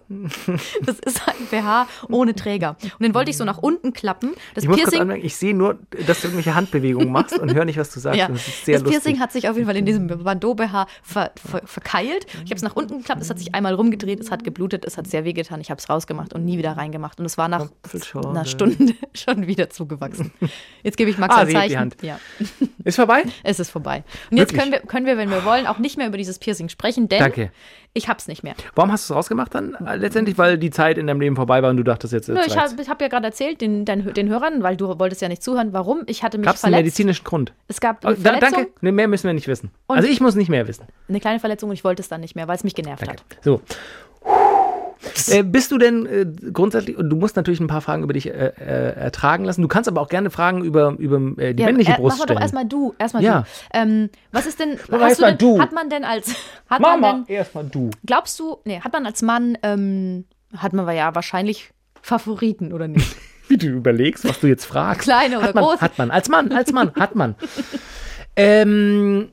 Das ist ein BH ohne Träger. Und den wollte ich so nach unten klappen. Das Ich muss kurz Piercing, anmerken, ich sehe nur, dass du irgendwelche Handbewegungen machst und höre nicht, was du sagst. ja, Das das Piercing lustig. hat sich auf jeden Fall in diesem Bandeau-BH ver, ver, verkeilt. Ich habe es nach unten geklappt, es hat sich einmal rumgedreht, es hat geblutet, es hat sehr wehgetan. Ich habe es rausgemacht und nie wieder reingemacht. Und es war nach Apfelschorle. einer Stunde (laughs) schon wieder zugewachsen. Jetzt gebe ich Max Ah, ein Zeichen. Ja, Ist vorbei? es ist vorbei. Und jetzt Wirklich? können wir, können wir, wenn wir wollen, auch nicht mehr über dieses Piercing sprechen, denn Danke. Ich habe es nicht mehr. Warum hast du es rausgemacht dann? Äh, Letztendlich, weil die Zeit in deinem Leben vorbei war und du dachtest jetzt, Nö, jetzt ich habe hab ja gerade erzählt den, den, den Hörern, weil du wolltest ja nicht zuhören, warum. Ich hatte mich Gab es einen verletzt. medizinischen Grund? Es gab Oh, eine da, Verletzung, danke. Nee, mehr müssen wir nicht wissen. Und- also ich muss nicht mehr wissen. eine kleine Verletzung und ich wollte es dann nicht mehr, weil es mich genervt Danke. hat. So. (laughs) Äh, bist du denn äh, grundsätzlich, und du musst natürlich ein paar Fragen über dich äh, äh, ertragen lassen, du kannst aber auch gerne Fragen über, über äh, die Ja, männliche äh, Brust Mach mal doch stellen. erstmal du. Erstmal Ja. du. Ähm, was ist denn. (laughs) Mach hast mal denn, du. Hat man denn als. Hat man Mama, erstmal du. glaubst du, nee, hat man als Mann, ähm, hat man ja wahrscheinlich Favoriten oder nicht? (laughs) Wie du überlegst, was du jetzt fragst. Kleine oder hat man, große? Hat man, als Mann, als Mann, hat man. Ähm,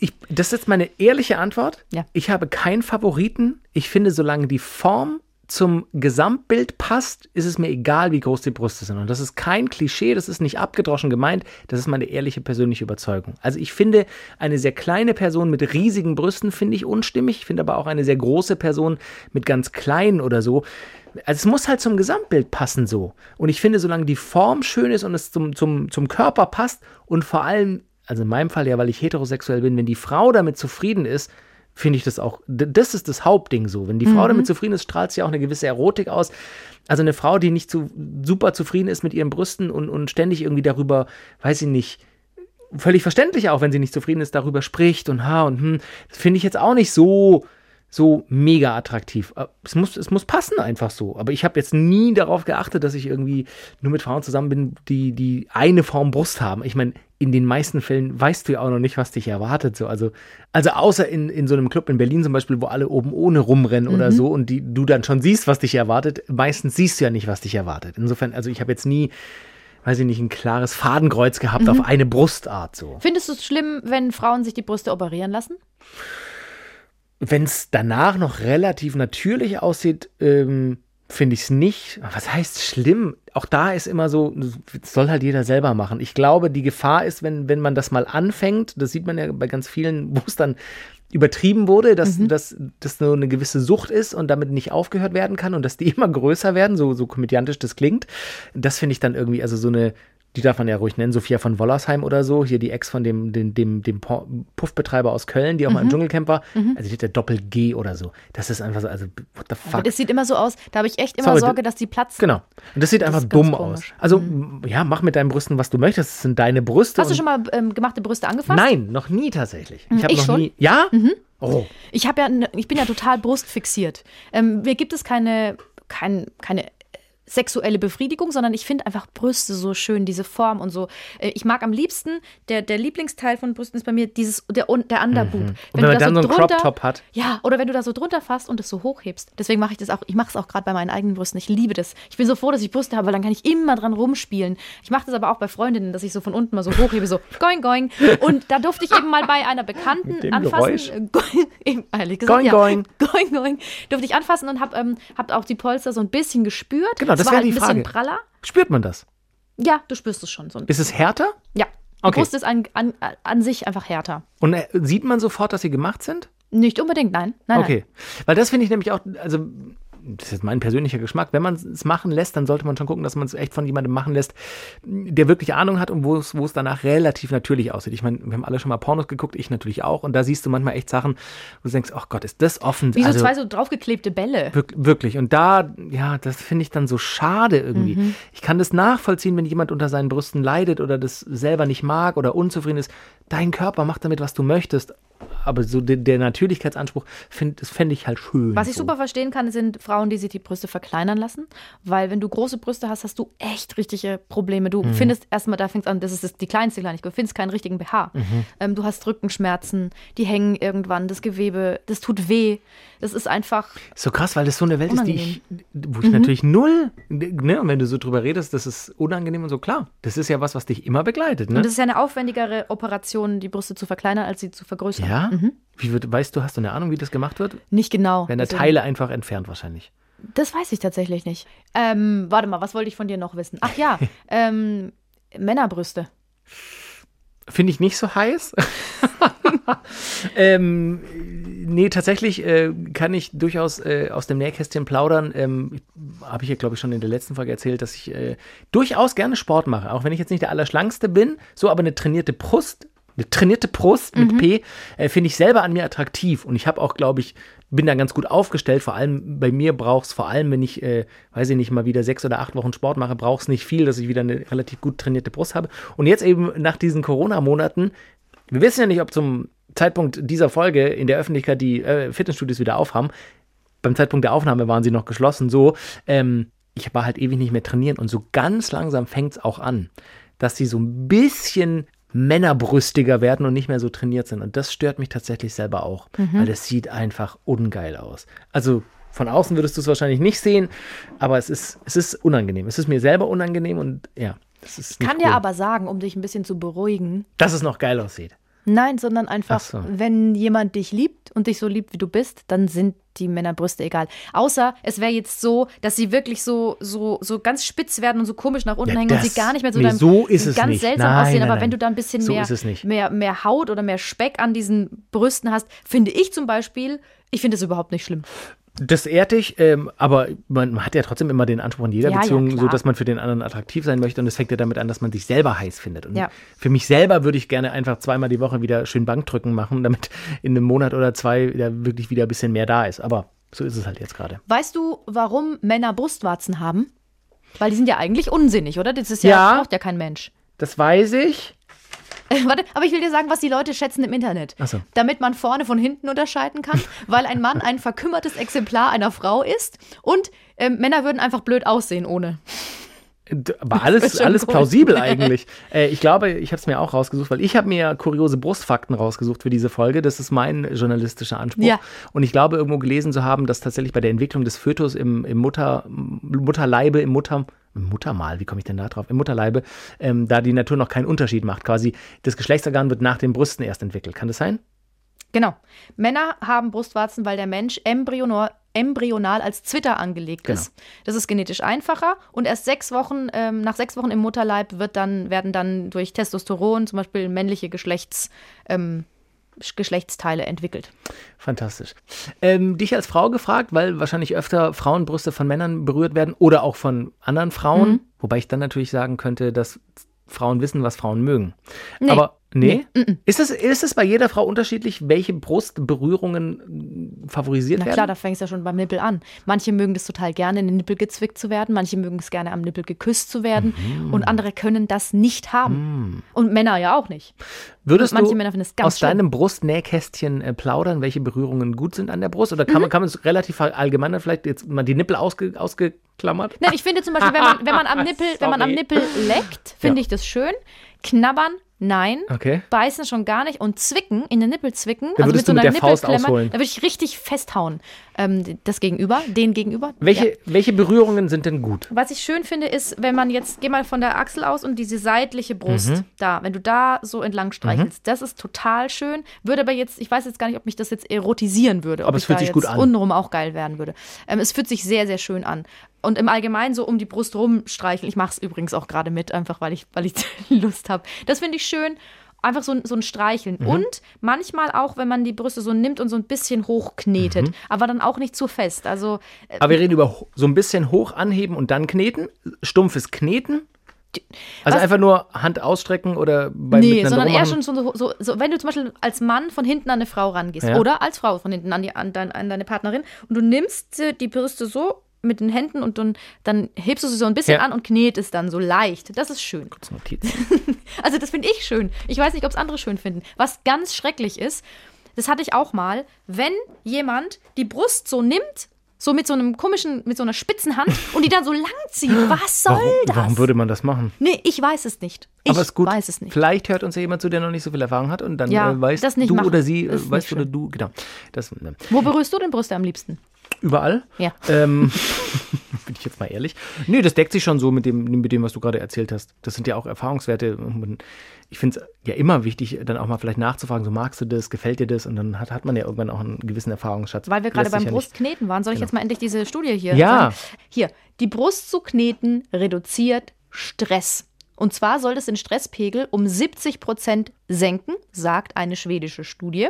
ich, das ist jetzt meine ehrliche Antwort. Ja. Ich habe keinen Favoriten. Ich finde, solange die Form zum Gesamtbild passt, ist es mir egal, wie groß die Brüste sind. Und das ist kein Klischee, das ist nicht abgedroschen gemeint, das ist meine ehrliche persönliche Überzeugung. Also ich finde, eine sehr kleine Person mit riesigen Brüsten finde ich unstimmig. Ich finde aber auch eine sehr große Person mit ganz kleinen oder so. Also es muss halt zum Gesamtbild passen so. Und ich finde, solange die Form schön ist und es zum, zum, zum Körper passt und vor allem, also in meinem Fall ja, weil ich heterosexuell bin, wenn die Frau damit zufrieden ist, finde ich das auch, das ist das Hauptding so. Wenn die Frau damit zufrieden ist, strahlt sie auch eine gewisse Erotik aus. Also eine Frau, die nicht so super zufrieden ist mit ihren Brüsten und, und ständig irgendwie darüber, weiß ich nicht, völlig verständlich auch, wenn sie nicht zufrieden ist, darüber spricht und ha und hm, das finde ich jetzt auch nicht so so mega attraktiv. Äh, Es muss, es muss passen einfach so. Aber ich habe jetzt nie darauf geachtet, dass ich irgendwie nur mit Frauen zusammen bin, die, die eine Form Brust haben. Ich meine, in den meisten Fällen weißt du ja auch noch nicht, was dich erwartet. So. Also, also außer in, in so einem Club in Berlin zum Beispiel, wo alle oben ohne rumrennen oder so und die, du dann schon siehst, was dich erwartet. Meistens siehst du ja nicht, was dich erwartet. Insofern, also ich habe jetzt nie, weiß ich nicht, ein klares Fadenkreuz gehabt auf eine Brustart so. Findest du es schlimm, wenn Frauen sich die Brüste operieren lassen? Wenn es danach noch relativ natürlich aussieht, ähm, finde ich es nicht. Was heißt schlimm? Auch da ist immer so, soll halt jeder selber machen. Ich glaube, die Gefahr ist, wenn, wenn man das mal anfängt, das sieht man ja bei ganz vielen, wo es dann übertrieben wurde, dass dass das so eine gewisse Sucht ist und damit nicht aufgehört werden kann und dass die (laughs) immer größer werden, so, so komödiantisch das klingt. Das finde ich dann irgendwie, also so eine, die darf man ja ruhig nennen, Sophia von Wollersheim oder so, hier die Ex von dem, dem, dem, dem Puffbetreiber aus Köln, die auch mal im Dschungelcamp war. Also die hat ja Doppel-G oder so. Das ist einfach so, also what the Aber fuck. das sieht immer so aus, da habe ich echt immer Sorry, Sorge, dass die platzen. Genau. Und das sieht einfach ist ganz dumm aus. Also, ja, mach mit deinen Brüsten, was du möchtest. Das sind deine Brüste. Hast du schon mal ähm, gemachte Brüste angefasst? Nein, noch nie tatsächlich. Ich habe ich noch schon. Mhm. nie. Ja? Oh. Ich habe ja, ich bin ja total brustfixiert. Ähm, mir gibt es keine, kein, keine sexuelle Befriedigung, sondern ich finde einfach Brüste so schön, diese Form und so. Äh, Ich mag am liebsten, der, der Lieblingsteil von Brüsten ist bei mir dieses, der, der Underboob. Und wenn man du da dann so einen drunter- Crop-Top hat. Ja, oder wenn du da so drunter fasst und es so hochhebst. Deswegen mache ich das auch, ich mache es auch gerade bei meinen eigenen Brüsten. Ich liebe das. Ich bin so froh, dass ich Brüste habe, weil dann kann ich immer dran rumspielen. Ich mache das aber auch bei Freundinnen, dass ich so von unten mal so hochhebe, so (laughs) going, going. Und da durfte ich eben mal bei einer Bekannten anfassen. Äh, going, (laughs) ehrlich gesagt, Going, ja. going. Going, going. Durfte ich anfassen und habe ähm, hab auch die Polster so ein bisschen gespürt. Genau, das war wäre halt die ein bisschen Frage. praller. Spürt man das? Ja, du spürst es schon so ein Ist es härter? Ja. Die Okay. Brust ist an, an, an sich einfach härter. Und äh, sieht man sofort, dass sie gemacht sind? Nicht unbedingt, nein. Nein, Okay. Weil das finde ich nämlich auch, also das ist jetzt mein persönlicher Geschmack, wenn man es machen lässt, dann sollte man schon gucken, dass man es echt von jemandem machen lässt, der wirklich Ahnung hat und wo es, wo es danach relativ natürlich aussieht. Ich meine, wir haben alle schon mal Pornos geguckt, ich natürlich auch, und da siehst du manchmal echt Sachen, wo du denkst, ach Gott, ist das offen? Wie so also, zwei so draufgeklebte Bälle. wirk- Wirklich. Und da, ja, das finde ich dann so schade irgendwie. Mhm. Ich kann das nachvollziehen, wenn jemand unter seinen Brüsten leidet oder das selber nicht mag oder unzufrieden ist. Dein Körper macht damit, was du möchtest. Aber so der, der Natürlichkeitsanspruch, find, das fände ich halt schön. Was ich so. super verstehen kann, sind Frauen, die sich die Brüste verkleinern lassen. Weil wenn du große Brüste hast, hast du echt richtige Probleme. Du findest erstmal, da fängt es an, das ist das, die kleinste Kleinigkeit, du findest keinen richtigen BH. Ähm, du hast Rückenschmerzen, die hängen irgendwann, das Gewebe, das tut weh. Das ist einfach, So krass, weil das so eine Welt ist, die ich, wo Mhm. ich natürlich null, ne, und wenn du so drüber redest, das ist unangenehm und so, klar. Das ist ja was, was dich immer begleitet, ne? und das ist ja eine aufwendigere Operation, die Brüste zu verkleinern, als sie zu vergrößern. ja? Wie wird, weißt du, hast du eine Ahnung, wie das gemacht wird? Nicht genau. Werden da Teile einfach entfernt wahrscheinlich. Das weiß ich tatsächlich nicht. Ähm, warte mal, was wollte ich von dir noch wissen? Ach ja, (laughs) ähm, Männerbrüste. Finde ich nicht so heiß. (laughs) ähm, nee, tatsächlich äh, kann ich durchaus äh, aus dem Nähkästchen plaudern. Ähm, Habe ich ja, glaube ich, schon in der letzten Folge erzählt, dass ich äh, durchaus gerne Sport mache. Auch wenn ich jetzt nicht der Allerschlankste bin, so aber eine trainierte Brust. Eine trainierte Brust mit P äh, finde ich selber an mir attraktiv. Und ich habe auch, glaube ich, bin da ganz gut aufgestellt. Vor allem bei mir braucht es, vor allem wenn ich, äh, weiß ich nicht, mal wieder sechs oder acht Wochen Sport mache, braucht es nicht viel, dass ich wieder eine relativ gut trainierte Brust habe. Und jetzt eben nach diesen Corona-Monaten, wir wissen ja nicht, ob zum Zeitpunkt dieser Folge in der Öffentlichkeit die äh, Fitnessstudios wieder aufhaben. Beim Zeitpunkt der Aufnahme waren sie noch geschlossen. So, ähm, ich war halt ewig nicht mehr trainieren und so ganz langsam fängt es auch an, dass sie so ein bisschen männerbrüstiger werden und nicht mehr so trainiert sind. Und das stört mich tatsächlich selber auch, weil das sieht einfach ungeil aus. Also von außen würdest du es wahrscheinlich nicht sehen, aber es ist, es ist unangenehm. Es ist mir selber unangenehm und ja, das ist nicht Kann cool. dir aber sagen, um dich ein bisschen zu beruhigen, dass es noch geil aussieht. Nein, sondern einfach, Ach so. wenn jemand dich liebt und dich so liebt, wie du bist, dann sind die Männerbrüste egal. Außer es wäre jetzt so, dass sie wirklich so, so, so ganz spitz werden und so komisch nach unten Ja, hängen und das- sie gar nicht mehr so, nee, deinem- so ist es ganz nicht. seltsam Nein, aussehen. nein, aber wenn nein. du da ein bisschen So mehr. Mehr, mehr Haut oder mehr Speck an diesen Brüsten hast, finde ich zum Beispiel, ich finde es überhaupt nicht schlimm. Das ehrt dich, ähm, aber man hat ja trotzdem immer den Anspruch in jeder Ja, ja, Beziehung, klar. so dass man für den anderen attraktiv sein möchte. Und es fängt ja damit an, dass man sich selber heiß findet. Und Ja. für mich selber würde ich gerne einfach zweimal die Woche wieder schön Bankdrücken machen, damit in einem Monat oder zwei wieder wirklich wieder ein bisschen mehr da ist. Aber so ist es halt jetzt gerade. Weißt du, warum Männer Brustwarzen haben? Weil die sind ja eigentlich unsinnig, oder? Das ist ja, Ja. braucht ja kein Mensch. Das weiß ich. (laughs) Warte, aber ich will dir sagen, was die Leute schätzen im Internet. Ach so. Damit man vorne von hinten unterscheiden kann, (laughs) weil ein Mann ein verkümmertes Exemplar einer Frau ist und ähm, Männer würden einfach blöd aussehen ohne. Aber alles, alles plausibel (laughs) eigentlich. Äh, ich glaube, ich habe es mir auch rausgesucht, weil ich habe mir kuriose Brustfakten rausgesucht für diese Folge. Das ist mein journalistischer Anspruch. Ja. Und ich glaube, irgendwo gelesen zu haben, dass tatsächlich bei der Entwicklung des Fötus im, im Mutter, Mutterleibe, im Mutter, im Muttermal, wie komme ich denn da drauf? Im Mutterleibe, ähm, da die Natur noch keinen Unterschied macht. Quasi das Geschlechtsorgan wird nach den Brüsten erst entwickelt. Kann das sein? Genau. Männer haben Brustwarzen, weil der Mensch embryonal, embryonal als Zwitter angelegt Genau. ist. Das ist genetisch einfacher und erst sechs Wochen, ähm, nach sechs Wochen im Mutterleib wird dann, werden dann durch Testosteron zum Beispiel männliche Geschlechts, ähm, Geschlechtsteile entwickelt. Fantastisch. Ähm, dich als Frau gefragt, weil wahrscheinlich öfter Frauenbrüste von Männern berührt werden oder auch von anderen Frauen. Mhm. Wobei ich dann natürlich sagen könnte, dass Frauen wissen, was Frauen mögen. Nee. Aber nee. Ist, es, ist es bei jeder Frau unterschiedlich, welche Brustberührungen äh, favorisiert Na werden? klar, da fängt es ja schon beim Nippel an. Manche mögen das total gerne, in den Nippel gezwickt zu werden. Manche mögen es gerne, am Nippel geküsst zu werden. Mhm. Und andere können das nicht haben. Und Männer ja auch nicht. Würdest manche du Männer finden es ganz aus schlimm. deinem Brustnähkästchen äh, plaudern, welche Berührungen gut sind an der Brust? Oder kann, Mhm. man, kann man es relativ allgemein vielleicht jetzt mal die Nippel ausge, ausgeklammert? Nein, ich finde zum Beispiel, wenn man, wenn man am Nippel, wenn man am. (laughs) Nippel leckt, finde Ja. ich das schön. Knabbern, nein. Okay. Beißen schon gar nicht. Und zwicken, in den Nippel zwicken. Da würdest du mit der Faust ausholen. Da würde ich richtig festhauen. Ähm, das Gegenüber, den Gegenüber. Welche, Ja. welche Berührungen sind denn gut? Was ich schön finde, ist, wenn man jetzt, geh mal von der Achsel aus und diese seitliche Brust Mhm. da, wenn du da so entlang streichelst, das ist total schön. Würde aber jetzt, ich weiß jetzt gar nicht, ob mich das jetzt erotisieren würde. Aber ob es ich fühlt sich gut an. untenrum auch geil werden würde. Ähm, es fühlt sich sehr, sehr schön an. Und im Allgemeinen so um die Brust rumstreicheln. Ich mache es übrigens auch gerade mit, einfach weil ich, weil ich (laughs) Lust habe. Das finde ich schön. Einfach so, ein- so ein Streicheln. Mhm. Und manchmal auch, wenn man die Brüste so nimmt und so ein bisschen hochknetet. Mhm. Aber dann auch nicht zu fest. Also Aber wir reden über so ein bisschen hoch anheben und dann kneten. Stumpfes Kneten. Also Was- einfach nur Hand ausstrecken oder beim Nee, sondern eher schon so, so, so, wenn du zum Beispiel als Mann von hinten an eine Frau rangehst Ja. oder als Frau von hinten an, die, an, dein, an deine Partnerin und du nimmst äh, die Brüste so mit den Händen und dann, dann hebst du sie so ein bisschen Ja. an und knetest dann so leicht. Das ist schön. Notiz. (laughs) Also das finde ich schön. Ich weiß nicht, ob es andere schön finden. Was ganz schrecklich ist, das hatte ich auch mal, wenn jemand die Brust so nimmt, so mit so einem komischen, mit so einer spitzen Hand (laughs) und die dann so lang zieht. Was soll Warum, das? warum würde man das machen? nee, ich weiß es nicht. Ich Aber ist gut. weiß es nicht. Vielleicht hört uns ja jemand zu, der noch nicht so viel Erfahrung hat und dann Ja, äh, nicht du machen. oder sie, äh, weißt du oder du, genau. Das, äh, Wo berührst du den Brüste am liebsten? Überall. Ja. Ähm, (laughs) bin ich jetzt mal ehrlich. Nee, das deckt sich schon so mit dem, mit dem, was du gerade erzählt hast. Das sind ja auch Erfahrungswerte. Ich finde es ja immer wichtig, dann auch mal vielleicht nachzufragen, so magst du das, gefällt dir das? Und dann hat, hat man ja irgendwann auch einen gewissen Erfahrungsschatz. Weil wir gerade beim ja Brustkneten waren, soll ich jetzt mal endlich diese Studie hier Ja. sagen? Hier, die Brust zu kneten reduziert Stress. Und zwar soll es den Stresspegel um 70 Prozent senken, sagt eine schwedische Studie.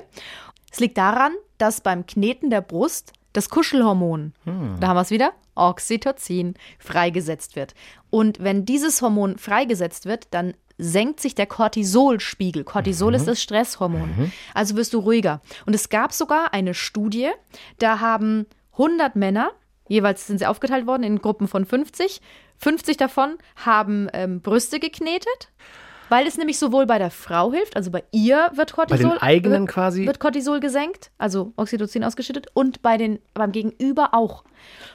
Es liegt daran, dass beim Kneten der Brust das Kuschelhormon, da haben wir es wieder, Oxytocin, freigesetzt wird. Und wenn dieses Hormon freigesetzt wird, dann senkt sich der Cortisolspiegel. Cortisol ist das Stresshormon. Also wirst du ruhiger. Und es gab sogar eine Studie, da haben 100 Männer, jeweils sind sie aufgeteilt worden in Gruppen von 50, 50 davon haben ähm, Brüste geknetet. Weil es nämlich sowohl bei der Frau hilft, also bei ihr wird Cortisol, den eigenen wird, quasi? wird Cortisol gesenkt, also Oxytocin ausgeschüttet und bei den, beim Gegenüber auch.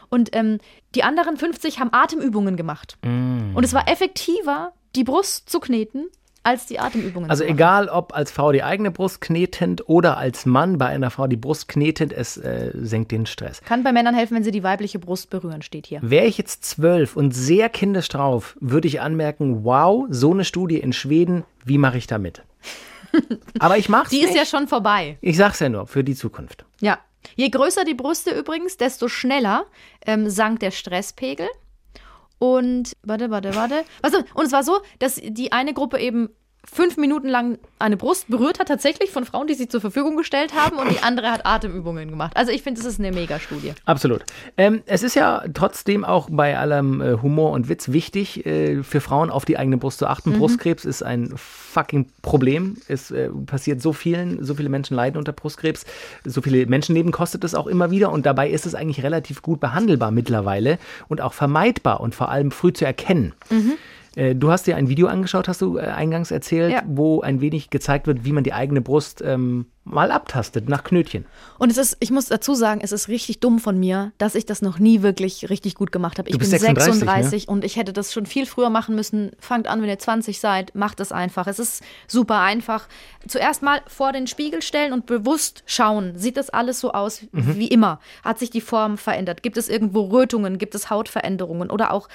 Und ähm, die anderen 50 haben Atemübungen gemacht. Mm. Und es war effektiver, die Brust zu kneten, als die Atemübungen Also egal, ob als Frau die eigene Brust knetend oder als Mann bei einer Frau die Brust knetend, es äh, senkt den Stress. Kann bei Männern helfen, wenn sie die weibliche Brust berühren, steht hier. Wäre ich jetzt zwölf und sehr kindisch drauf, würde ich anmerken, wow, so eine Studie in Schweden, wie mache ich da mit? (laughs) Aber ich mach's Die ist nicht. ja schon vorbei. Ich sag's ja nur, für die Zukunft. Ja. Je größer die Brüste übrigens, desto schneller ähm, sank der Stresspegel. Und warte, warte, warte. Also, und es war so, dass die eine Gruppe eben fünf Minuten lang eine Brust berührt hat, tatsächlich von Frauen, die sie zur Verfügung gestellt haben, und die andere hat Atemübungen gemacht. Also ich finde, es ist eine Mega-Studie. Absolut. Ähm, es ist ja trotzdem auch bei allem äh, Humor und Witz wichtig, äh, für Frauen auf die eigene Brust zu achten. Brustkrebs ist ein fucking Problem. Es äh, passiert so vielen, so viele Menschen leiden unter Brustkrebs. So viele Menschenleben kostet es auch immer wieder und dabei ist es eigentlich relativ gut behandelbar mittlerweile und auch vermeidbar und vor allem früh zu erkennen. Äh, Du hast dir ein Video angeschaut, hast du äh, eingangs erzählt, Ja. wo ein wenig gezeigt wird, wie man die eigene Brust ähm, mal abtastet nach Knötchen. Und es ist, ich muss dazu sagen, es ist richtig dumm von mir, dass ich das noch nie wirklich richtig gut gemacht habe. Ich bin 36, 36 und ich hätte das schon viel früher machen müssen. Fangt an, wenn ihr 20 seid, macht es einfach. Es ist super einfach. Zuerst mal vor den Spiegel stellen und bewusst schauen. Sieht das alles so aus wie immer? Hat sich die Form verändert? Gibt es irgendwo Rötungen? Gibt es Hautveränderungen? Oder auch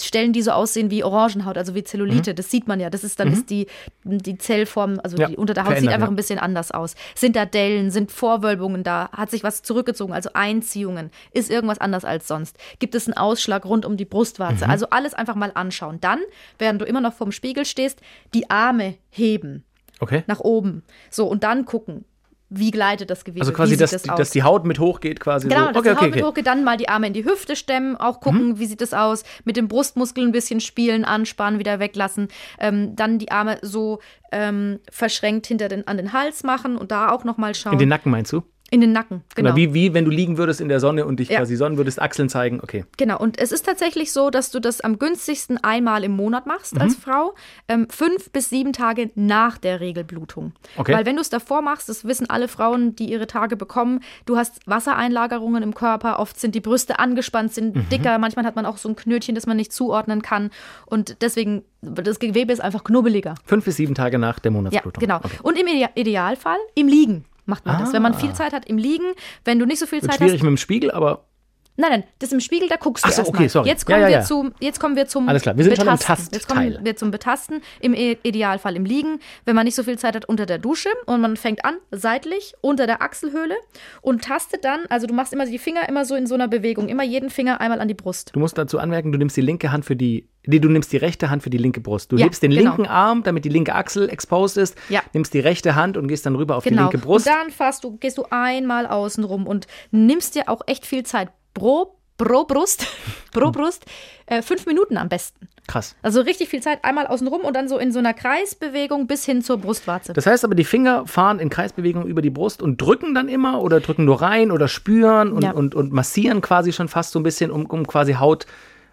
Stellen, die so aussehen wie Orangenhaut, also wie Zellulite. Das sieht man ja. Das ist dann ist die, die Zellform, also Ja, die unter der Haut sieht einfach ja. ein bisschen anders aus. Sind da Dellen, sind Vorwölbungen da, hat sich was zurückgezogen, also Einziehungen, ist irgendwas anders als sonst? Gibt es einen Ausschlag rund um die Brustwarze? Mhm. Also alles einfach mal anschauen. Dann, während du immer noch vorm Spiegel stehst, die Arme heben Okay. nach oben. So, und dann gucken, wie gleitet das Gewebe? Also quasi, dass, das die- dass die Haut mit hochgeht quasi Genau, so. dass Okay, die Haut okay, mit okay. hochgeht, dann mal die Arme in die Hüfte stemmen, auch gucken, Mhm. wie sieht es aus, mit dem Brustmuskel ein bisschen spielen, anspannen, wieder weglassen, ähm, dann die Arme so ähm, verschränkt hinter den, an den Hals machen und da auch nochmal schauen. In den Nacken meinst du? In den Nacken, genau. Oder wie, wie wenn du liegen würdest in der Sonne und dich Ja. quasi sonnen würdest, Achseln zeigen. Okay. Genau, und es ist tatsächlich so, dass du das am günstigsten einmal im Monat machst Mhm. als Frau, ähm, fünf bis sieben Tage nach der Regelblutung. Okay. Weil wenn du es davor machst, das wissen alle Frauen, die ihre Tage bekommen, du hast Wassereinlagerungen im Körper, oft sind die Brüste angespannt, sind Mhm. dicker, manchmal hat man auch so ein Knötchen, das man nicht zuordnen kann und deswegen, das Gewebe ist einfach knubbeliger. Fünf bis sieben Tage nach der Ja, Monatsblutung. genau. Okay. Und im Ide- Idealfall im Liegen macht man das. Wenn man viel Zeit hat im Liegen, wenn du nicht so viel Ah. Zeit schwierig hast, mit dem Spiegel, aber Nein, nein, das im Spiegel, da guckst du so, erstmal. okay, sorry. Jetzt kommen, Ja, ja, wir ja. Zum, jetzt kommen wir zum Alles klar, wir sind schon im Betasten. Jetzt Tastteil. kommen wir zum Betasten, im Idealfall im Liegen, wenn man nicht so viel Zeit hat unter der Dusche und man fängt an, seitlich, unter der Achselhöhle und tastet dann, also du machst immer die Finger immer so in so einer Bewegung, immer jeden Finger einmal an die Brust. du musst dazu anmerken, du nimmst die linke Hand für die, nee, du nimmst die rechte Hand für die linke Brust. Du Ja, hebst den genau. linken Arm, damit die linke Achsel exposed ist, Ja. nimmst die rechte Hand und gehst dann rüber auf die Genau. linke Brust. Und dann fasst du, gehst du einmal außen rum und nimmst dir auch echt viel Zeit pro, pro Brust, (laughs) pro Brust, äh, fünf Minuten am besten. Krass. Also richtig viel Zeit, einmal außen rum und dann so in so einer Kreisbewegung bis hin zur Brustwarze. Das heißt aber, die Finger fahren in Kreisbewegung über die Brust und drücken dann immer oder drücken nur rein oder spüren und, Ja. und, und massieren quasi schon fast so ein bisschen, um, um quasi Haut.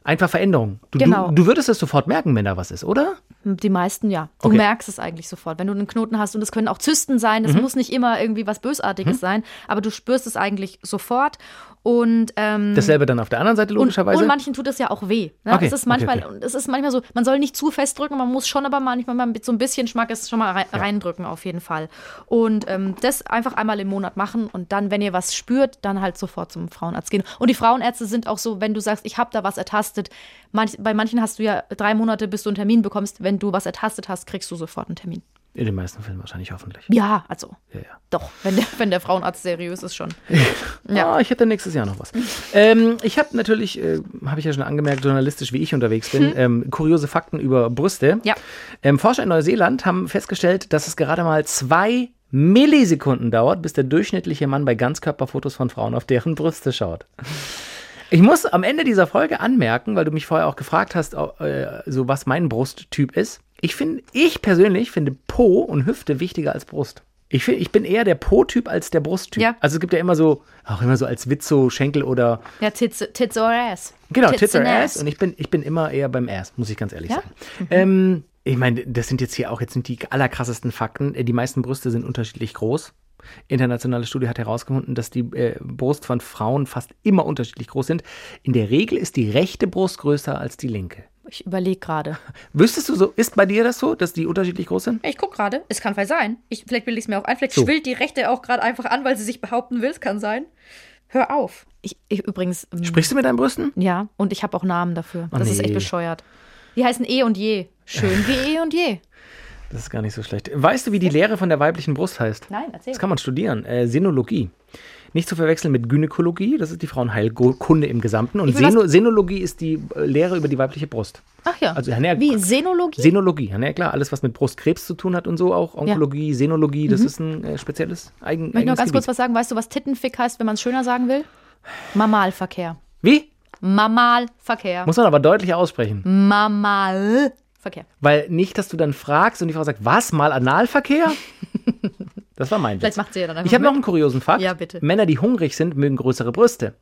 Einfach Veränderungen. Du, Genau. du, du würdest es sofort merken, wenn da was ist, oder? Die meisten ja. Du Okay. merkst es eigentlich sofort. Wenn du einen Knoten hast und es können auch Zysten sein, Mhm. das muss nicht immer irgendwie was Bösartiges sein, aber du spürst es eigentlich sofort. Und, ähm, Dasselbe dann auf der anderen Seite und, logischerweise. und manchen tut es ja auch weh. Ne? Okay, Es ist manchmal, okay, es ist manchmal so, man soll nicht zu fest drücken, man muss schon aber manchmal mal mit so ein bisschen Schmackes schon mal rein, reindrücken auf jeden Fall. Und ähm, das einfach einmal im Monat machen und dann, wenn ihr was spürt, dann halt sofort zum Frauenarzt gehen. Und die Frauenärzte sind auch so, wenn du sagst, ich habe da was ertastet, manch, bei manchen hast du ja drei Monate, bis du einen Termin bekommst. Wenn du was ertastet hast, kriegst du sofort einen Termin. In den meisten Fällen wahrscheinlich hoffentlich. Ja, also Ja, ja. doch, wenn der, wenn der Frauenarzt seriös ist schon. (laughs) Ja, ich hätte nächstes Jahr noch was. Ähm, ich habe natürlich, äh, habe ich ja schon angemerkt, journalistisch wie ich unterwegs bin, ähm, kuriose Fakten über Brüste. Ja. Ähm, Forscher in Neuseeland haben festgestellt, dass es gerade mal zwei Millisekunden dauert, bis der durchschnittliche Mann bei Ganzkörperfotos von Frauen auf deren Brüste schaut. Ich muss am Ende dieser Folge anmerken, weil du mich vorher auch gefragt hast, äh, so was mein Brusttyp ist. Ich finde, ich persönlich finde Po und Hüfte wichtiger als Brust. Ich, find, ich bin eher der Po-Typ als der Brusttyp. Ja. Also es gibt ja immer so, auch immer so als Witz so Schenkel oder Ja, Tits, tits or ass. genau, Tits or and Ass. Und ich bin, ich bin immer eher beim Ass, muss ich ganz ehrlich Ja? sagen. Ähm, ich meine, das sind jetzt hier auch jetzt sind die allerkrassesten Fakten. Äh, Die meisten Brüste sind unterschiedlich groß. Internationale Studie hat herausgefunden, dass die äh, Brust von Frauen fast immer unterschiedlich groß sind. In der Regel ist die rechte Brust größer als die linke. Ich überlege gerade. Wüsstest du so, ist bei dir das so, dass die unterschiedlich groß sind? Ich guck gerade. Es kann vielleicht sein. Ich, vielleicht bilde ich es mir auch ein. Vielleicht So. schwillt die Rechte auch gerade einfach an, weil sie sich behaupten will. Es kann sein. Hör auf. Ich, ich übrigens. ähm, Sprichst du mit deinen Brüsten? Ja, und ich habe auch Namen dafür. Oh, das ist nee. echt bescheuert. Die heißen Eh und Je. Schön wie Eh und Je. Das ist gar nicht so schlecht. Weißt du, wie die Lehre von der weiblichen Brust heißt? Nein, erzähl. Das kann man studieren. Äh, Sinologie. Nicht zu verwechseln mit Gynäkologie, das ist die Frauenheilkunde im Gesamten. Und Ich Seno Senologie ist die äh, Lehre über die weibliche Brust. Ach ja. Also, ja, Wie? Senologie? Senologie, ja, ne, klar, alles, was mit Brustkrebs zu tun hat und so auch. Onkologie, Senologie, das ist ein äh, spezielles eigen. Mhm. Möchte ich noch ganz kurz Gebiet. was sagen. Weißt du, was Tittenfick heißt, wenn man es schöner sagen will? Mamalverkehr. Wie? Mamalverkehr. Muss man aber deutlich aussprechen. Mamalverkehr. Weil nicht, dass du dann fragst und die Frau sagt, was, mal Analverkehr? (laughs) Das war mein Vielleicht Witz. macht sie ja dann einfach Ich habe noch einen kuriosen Fakt. Ja, bitte. Männer, die hungrig sind, mögen größere Brüste.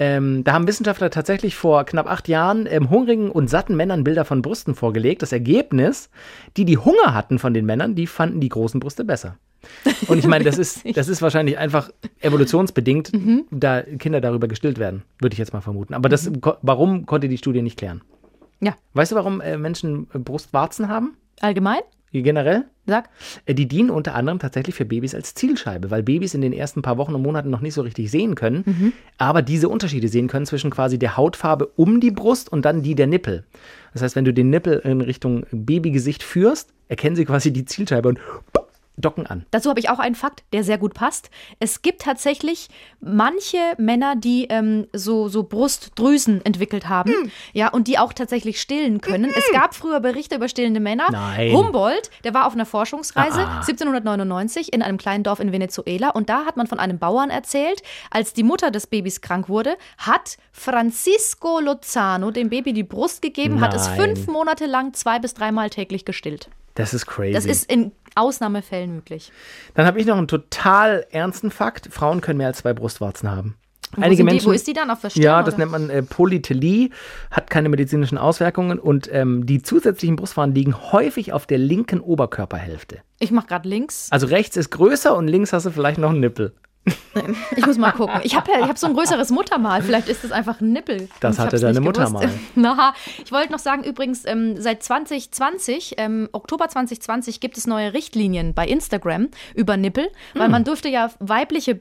Ähm, da haben Wissenschaftler tatsächlich vor knapp acht Jahren ähm, hungrigen und satten Männern Bilder von Brüsten vorgelegt. Das Ergebnis, die, die Hunger hatten von den Männern, die fanden die großen Brüste besser. Und ich meine, das (laughs) ist, das ist wahrscheinlich einfach evolutionsbedingt, (laughs) Mhm. da Kinder darüber gestillt werden, würde ich jetzt mal vermuten. Aber das, ko- warum konnte die Studie nicht klären? Ja. Weißt du, warum äh, Menschen Brustwarzen haben? Allgemein? Generell? Sag. Äh, Die dienen unter anderem tatsächlich für Babys als Zielscheibe, weil Babys in den ersten paar Wochen und Monaten noch nicht so richtig sehen können, Mhm. aber diese Unterschiede sehen können zwischen quasi der Hautfarbe um die Brust und dann die der Nippel. Das heißt, wenn du den Nippel in Richtung Babygesicht führst, erkennen sie quasi die Zielscheibe und docken an. Dazu habe ich auch einen Fakt, der sehr gut passt. Es gibt tatsächlich manche Männer, die ähm, so, so Brustdrüsen entwickelt haben, Hm. ja, und die auch tatsächlich stillen können. Es gab früher Berichte über stillende Männer. Nein. Humboldt, der war auf einer Forschungsreise Ah. 1799 in einem kleinen Dorf in Venezuela und da hat man von einem Bauern erzählt, als die Mutter des Babys krank wurde, hat Francisco Lozano dem Baby die Brust gegeben, hat es Nein. fünf Monate lang zwei bis dreimal täglich gestillt. Das ist crazy. Das ist in Ausnahmefällen möglich. dann habe ich noch einen total ernsten Fakt. Frauen können mehr als zwei Brustwarzen haben. Wo Einige sind die? Menschen, Wo ist die dann? Auf der Stirn, Ja, das oder? nennt man äh, Polytelie, hat keine medizinischen Auswirkungen und ähm, die zusätzlichen Brustwarzen liegen häufig auf der linken Oberkörperhälfte. Ich mache gerade links. Also rechts ist größer und links hast du vielleicht noch einen Nippel. Ich muss mal gucken. Ich habe ja, ich hab so ein größeres Muttermal. Vielleicht ist das einfach ein Nippel. Das hatte deine Mutter mal. Na, ich wollte noch sagen, übrigens, ähm, seit 2020, ähm, Oktober 2020, gibt es neue Richtlinien bei Instagram über Nippel, Hm. weil man durfte ja weibliche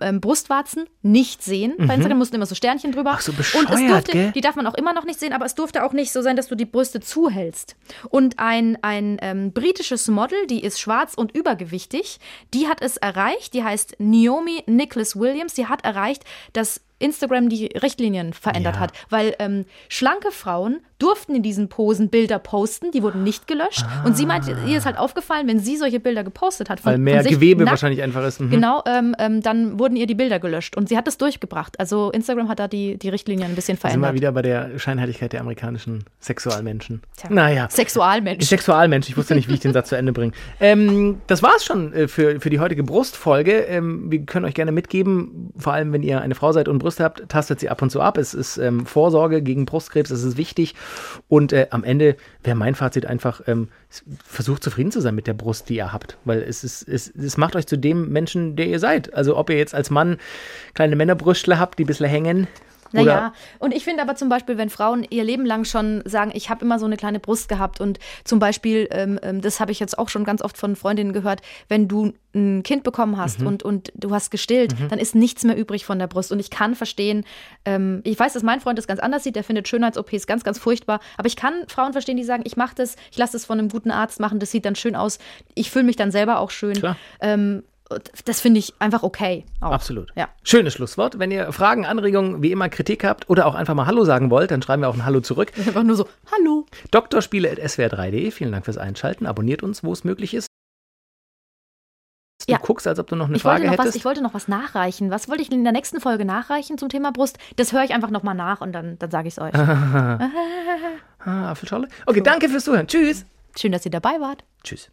ähm, Brustwarzen nicht sehen. Bei Instagram mussten immer so Sternchen drüber. Mhm. Ach so, Und es bescheuert, durfte, gell? die darf man auch immer noch nicht sehen, aber es durfte auch nicht so sein, dass du die Brüste zuhältst. Und ein, ein ähm, britisches Model, die ist schwarz und übergewichtig, die hat es erreicht, die heißt Naomi Nicholas Williams, die hat erreicht, dass Instagram die Richtlinien verändert Ja. hat, weil ähm, schlanke Frauen durften in diesen Posen Bilder posten, die wurden nicht gelöscht. Und sie meinte, ihr ist halt aufgefallen, wenn sie solche Bilder gepostet hat, von, Weil mehr sich Gewebe nackt, wahrscheinlich einfach ist. Mhm. Genau, ähm, ähm, dann wurden ihr die Bilder gelöscht und sie hat es durchgebracht. Also Instagram hat da die, die Richtlinien ein bisschen Da sind wir verändert. wieder bei der Scheinheiligkeit der amerikanischen Sexualmenschen. Tja. Naja. Sexualmensch. Sexualmensch, ich wusste nicht, wie ich den Satz zu Ende bringe. (laughs) Ähm, das war's schon äh, für, für die heutige Brustfolge. Ähm, wir können euch gerne mitgeben, vor allem wenn ihr eine Frau seid und Brüste habt, tastet sie ab und zu ab. Es ist ähm, Vorsorge gegen Brustkrebs, es ist wichtig. Und äh, am Ende wäre mein Fazit einfach, ähm, versucht zufrieden zu sein mit der Brust, die ihr habt. Weil es, ist, es, es macht euch zu dem Menschen, der ihr seid. Also ob ihr jetzt als Mann kleine Männerbrüstle habt, die ein bisschen hängen. Naja, und ich finde aber zum Beispiel, wenn Frauen ihr Leben lang schon sagen, ich habe immer so eine kleine Brust gehabt und zum Beispiel, ähm, ähm, das habe ich jetzt auch schon ganz oft von Freundinnen gehört, wenn du ein Kind bekommen hast Mhm. und, und du hast gestillt, dann ist nichts mehr übrig von der Brust. Und ich kann verstehen, ähm, ich weiß, dass mein Freund das ganz anders sieht, der findet Schönheits-OPs ganz, ganz furchtbar, aber ich kann Frauen verstehen, die sagen, ich mache das, ich lasse das von einem guten Arzt machen, das sieht dann schön aus, ich fühle mich dann selber auch schön. Klar. Ähm, das finde ich einfach okay. Auch. Absolut. Ja. Schönes Schlusswort. Wenn ihr Fragen, Anregungen, wie immer Kritik habt oder auch einfach mal Hallo sagen wollt, dann schreiben wir auch ein Hallo zurück. (laughs) Einfach nur so, hallo. Doktorspiele.swr3.de. Vielen Dank fürs Einschalten. Abonniert uns, wo es möglich ist. Du Ja. guckst, als ob du noch eine Ich Frage noch was, hättest. ich wollte noch was nachreichen. Was wollte ich in der nächsten Folge nachreichen zum Thema Brust? Das höre ich einfach nochmal nach und dann, dann sage ich es euch. (laughs) ah, Apfelschorle. Okay, danke fürs Zuhören. Tschüss. Schön, dass ihr dabei wart. Tschüss.